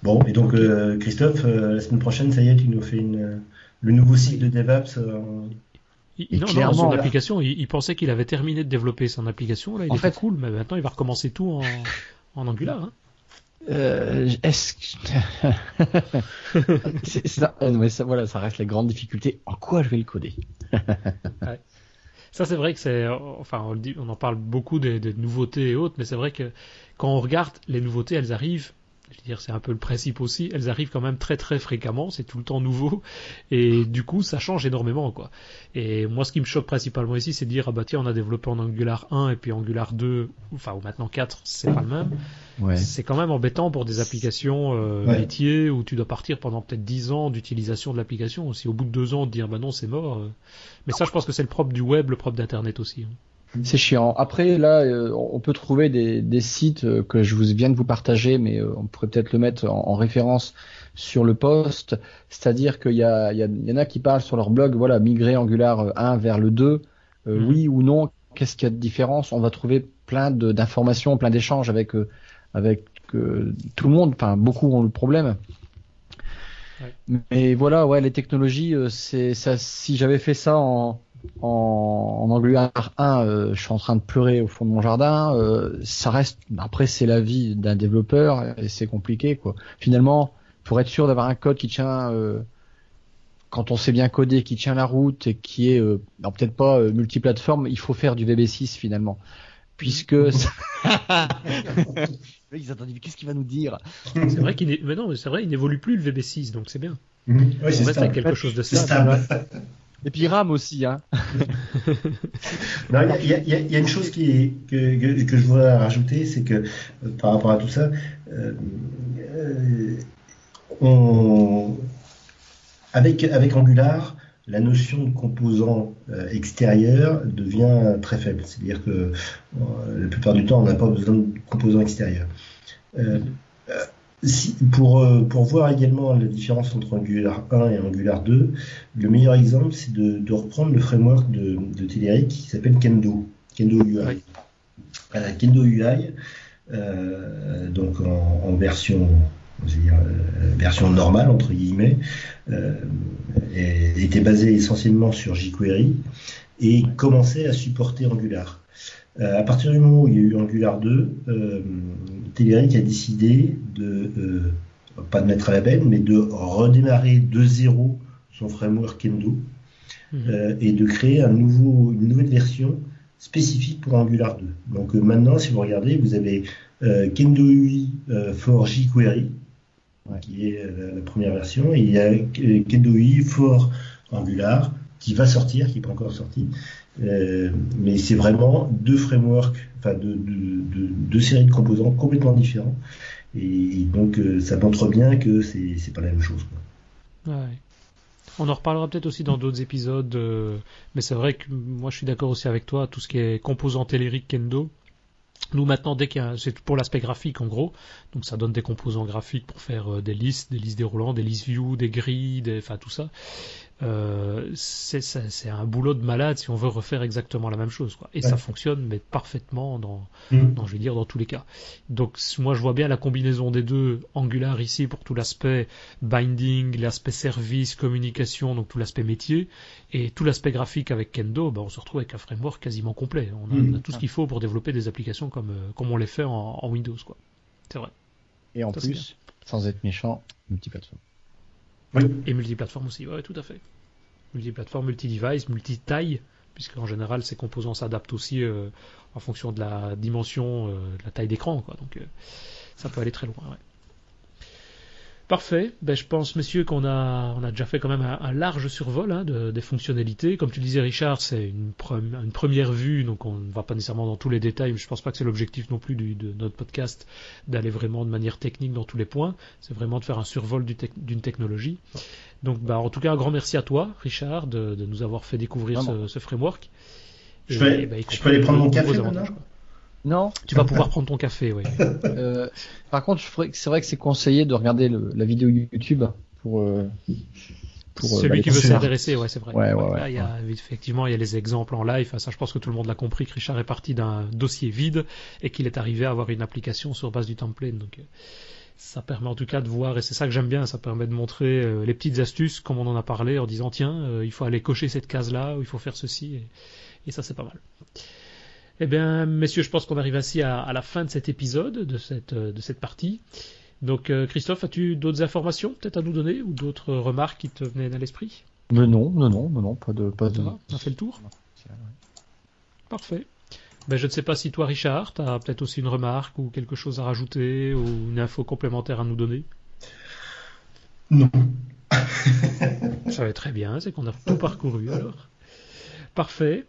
Bon, et donc euh, Christophe, euh, la semaine prochaine, ça y est, tu nous fais une, le nouveau site de DevApps. Il, non, non, son application, il, pensait qu'il avait terminé de développer son application. Là, il en fait, cool, mais maintenant il va recommencer tout en, en Angular. Hein. Euh, est-ce que <laughs> ça, mais ça, voilà, ça reste la grande difficulté. En quoi je vais le coder? <laughs> Ouais. Ça, c'est vrai que c'est, enfin, on, dit, on en parle beaucoup des, des, nouveautés et autres, mais c'est vrai que quand on regarde les nouveautés, elles arrivent je veux dire, c'est un peu le principe aussi. Elles arrivent quand même très très fréquemment, c'est tout le temps nouveau, et du coup, ça change énormément, quoi. Et moi, ce qui me choque principalement ici, c'est de dire, ah bah tiens, on a développé en Angular 1 et puis Angular 2, enfin, ou maintenant 4, c'est pas le même. Ouais. C'est quand même embêtant pour des applications euh, métiers où tu dois partir pendant peut-être 10 ans d'utilisation de l'application. Si au bout de 2 ans, on te dire, bah non, c'est mort. Euh. Mais ça, je pense que c'est le propre du web, le propre d'Internet aussi. Hein. C'est chiant. Après, là, euh, on peut trouver des, des, sites euh, que je vous viens de vous partager, mais euh, on pourrait peut-être le mettre en, en, référence sur le post. C'est-à-dire qu'il y, a, il y, a, il y en a qui parlent sur leur blog, voilà, migrer Angular 1 vers le 2, mmh. oui ou non, qu'est-ce qu'il y a de différence? On va trouver plein d'informations, plein d'échanges avec avec tout le monde. Enfin, beaucoup ont le problème. Ouais. Mais voilà, ouais, les technologies, c'est ça. Si j'avais fait ça en en, en Angular 1, euh, je suis en train de pleurer au fond de mon jardin. Euh, ça reste, après c'est la vie d'un développeur et c'est compliqué quoi. Finalement, pour être sûr d'avoir un code qui tient, euh, quand on sait bien coder, qui tient la route et qui est, peut-être pas multiplateforme, il faut faire du VB6 finalement, puisque. <laughs> Ils attendaient, qu'est-ce qu'il va nous dire? C'est vrai qu'il, mais non, c'est vrai, il n'évolue plus le VB6, donc c'est bien. Mmh. Oui, on reste quelque chose de stable. <laughs> Et puis RAM aussi, hein. <laughs> Il y, y, y, a une chose qui est, que, que, que, je voudrais rajouter, c'est que euh, par rapport à tout ça, euh, euh, on, avec, avec Angular, la notion de composant extérieur devient très faible. C'est-à-dire que la plupart du temps, on n'a pas besoin de composants extérieurs. Euh, si, pour, euh, pour voir également la différence entre Angular 1 et Angular 2, le meilleur exemple, c'est de, de, reprendre le framework de, de Telerik qui s'appelle Kendo, Kendo UI. Oui. Euh, Kendo UI, euh, donc en, en version, dire, version normale, entre guillemets, euh, était basé essentiellement sur jQuery et commençait à supporter Angular. Euh, à partir du moment où il y a eu Angular 2, euh, Telerik a décidé de, euh, pas de mettre à la benne, mais de redémarrer de zéro son framework Kendo mmh. euh, et de créer un nouveau, une nouvelle version spécifique pour Angular 2. Donc euh, maintenant, si vous regardez, vous avez euh, Kendo UI for jQuery, qui est la, la, première version, et il y a Kendo UI for Angular, qui va sortir, qui n'est pas encore sorti. Euh, mais c'est vraiment deux frameworks, enfin deux, deux, deux, séries de composants complètement différents. Et, donc euh, ça montre bien que c'est, c'est pas la même chose. Ouais. On en reparlera peut-être aussi dans d'autres épisodes, euh, mais c'est vrai que moi je suis d'accord aussi avec toi, tout ce qui est composant tellurique Kendo. Nous maintenant, dès qu'il c'est pour l'aspect graphique en gros, donc ça donne des composants graphiques pour faire des listes, des listes déroulantes, des listes view, des grilles, enfin tout ça. Euh, c'est, un boulot de malade si on veut refaire exactement la même chose. Quoi. Et ouais. ça fonctionne mais parfaitement dans, mmh. dans, je vais dire, dans tous les cas. Donc moi je vois bien la combinaison des deux Angular ici pour tout l'aspect binding, l'aspect service, communication, donc tout l'aspect métier, et tout l'aspect graphique avec Kendo, ben, on se retrouve avec un framework quasiment complet. On a, mmh. on a tout ce qu'il faut pour développer des applications comme, euh, comme on les fait en, en Windows. Quoi. C'est vrai. Et en ça, plus, sans être méchant, multiplateforme. Oui. Et multiplateforme aussi, ouais, tout à fait. Multiplateforme, multi-device, multi-taille, puisqu'en général ces composants s'adaptent aussi euh, en fonction de la dimension, euh, de la taille d'écran, quoi. Donc euh, ça peut aller très loin. Parfait. Ben, je pense, messieurs, qu'on a, on a déjà fait quand même un, un large survol hein, de, des fonctionnalités. Comme tu disais, Richard, c'est une, pre une, première vue, donc on ne va pas nécessairement dans tous les détails. Mais je pense pas que c'est l'objectif non plus du, de notre podcast d'aller vraiment de manière technique dans tous les points. C'est vraiment de faire un survol d'une te technologie. Donc, ben, en tout cas, un grand merci à toi, Richard, de, de nous avoir fait découvrir ce, ce, framework. Je, vais, ben, je peux aller prendre mon café non. Tu vas pouvoir prendre ton café, oui. <laughs> euh, par contre, c'est vrai que c'est conseillé de regarder le, la vidéo YouTube pour. Euh, pour Celui bah, qui veut s'intéresser, ouais, c'est vrai. Ouais, ouais, ouais, Là, il y a, effectivement, il y a les exemples en live. Ça, je pense que tout le monde l'a compris que Richard est parti d'un dossier vide et qu'il est arrivé à avoir une application sur base du template. Donc, ça permet en tout cas de voir, et c'est ça que j'aime bien, ça permet de montrer euh, les petites astuces, comme on en a parlé, en disant tiens, euh, il faut aller cocher cette case-là, ou il faut faire ceci, et, et ça, c'est pas mal. Eh bien, messieurs, je pense qu'on arrive ainsi à, à, la fin de cet épisode, de cette, de cette partie. Donc, euh, Christophe, as-tu d'autres informations peut-être à nous donner ou d'autres remarques qui te venaient à l'esprit? Mais non, non, non, non, non, pas de. Pas de... On a fait le tour? Parfait. Ben, je ne sais pas si toi, Richard, tu as peut-être aussi une remarque ou quelque chose à rajouter ou une info complémentaire à nous donner? Non. <laughs> Ça va très bien, c'est qu'on a tout parcouru alors. Parfait.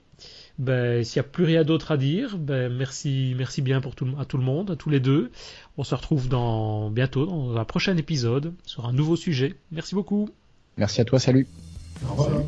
Ben, s'il n'y a plus rien d'autre à dire, ben, merci, merci bien pour tout, à tout le monde, à tous les deux. On se retrouve dans, bientôt dans un prochain épisode sur un nouveau sujet. Merci beaucoup. Merci à toi, salut. Au revoir.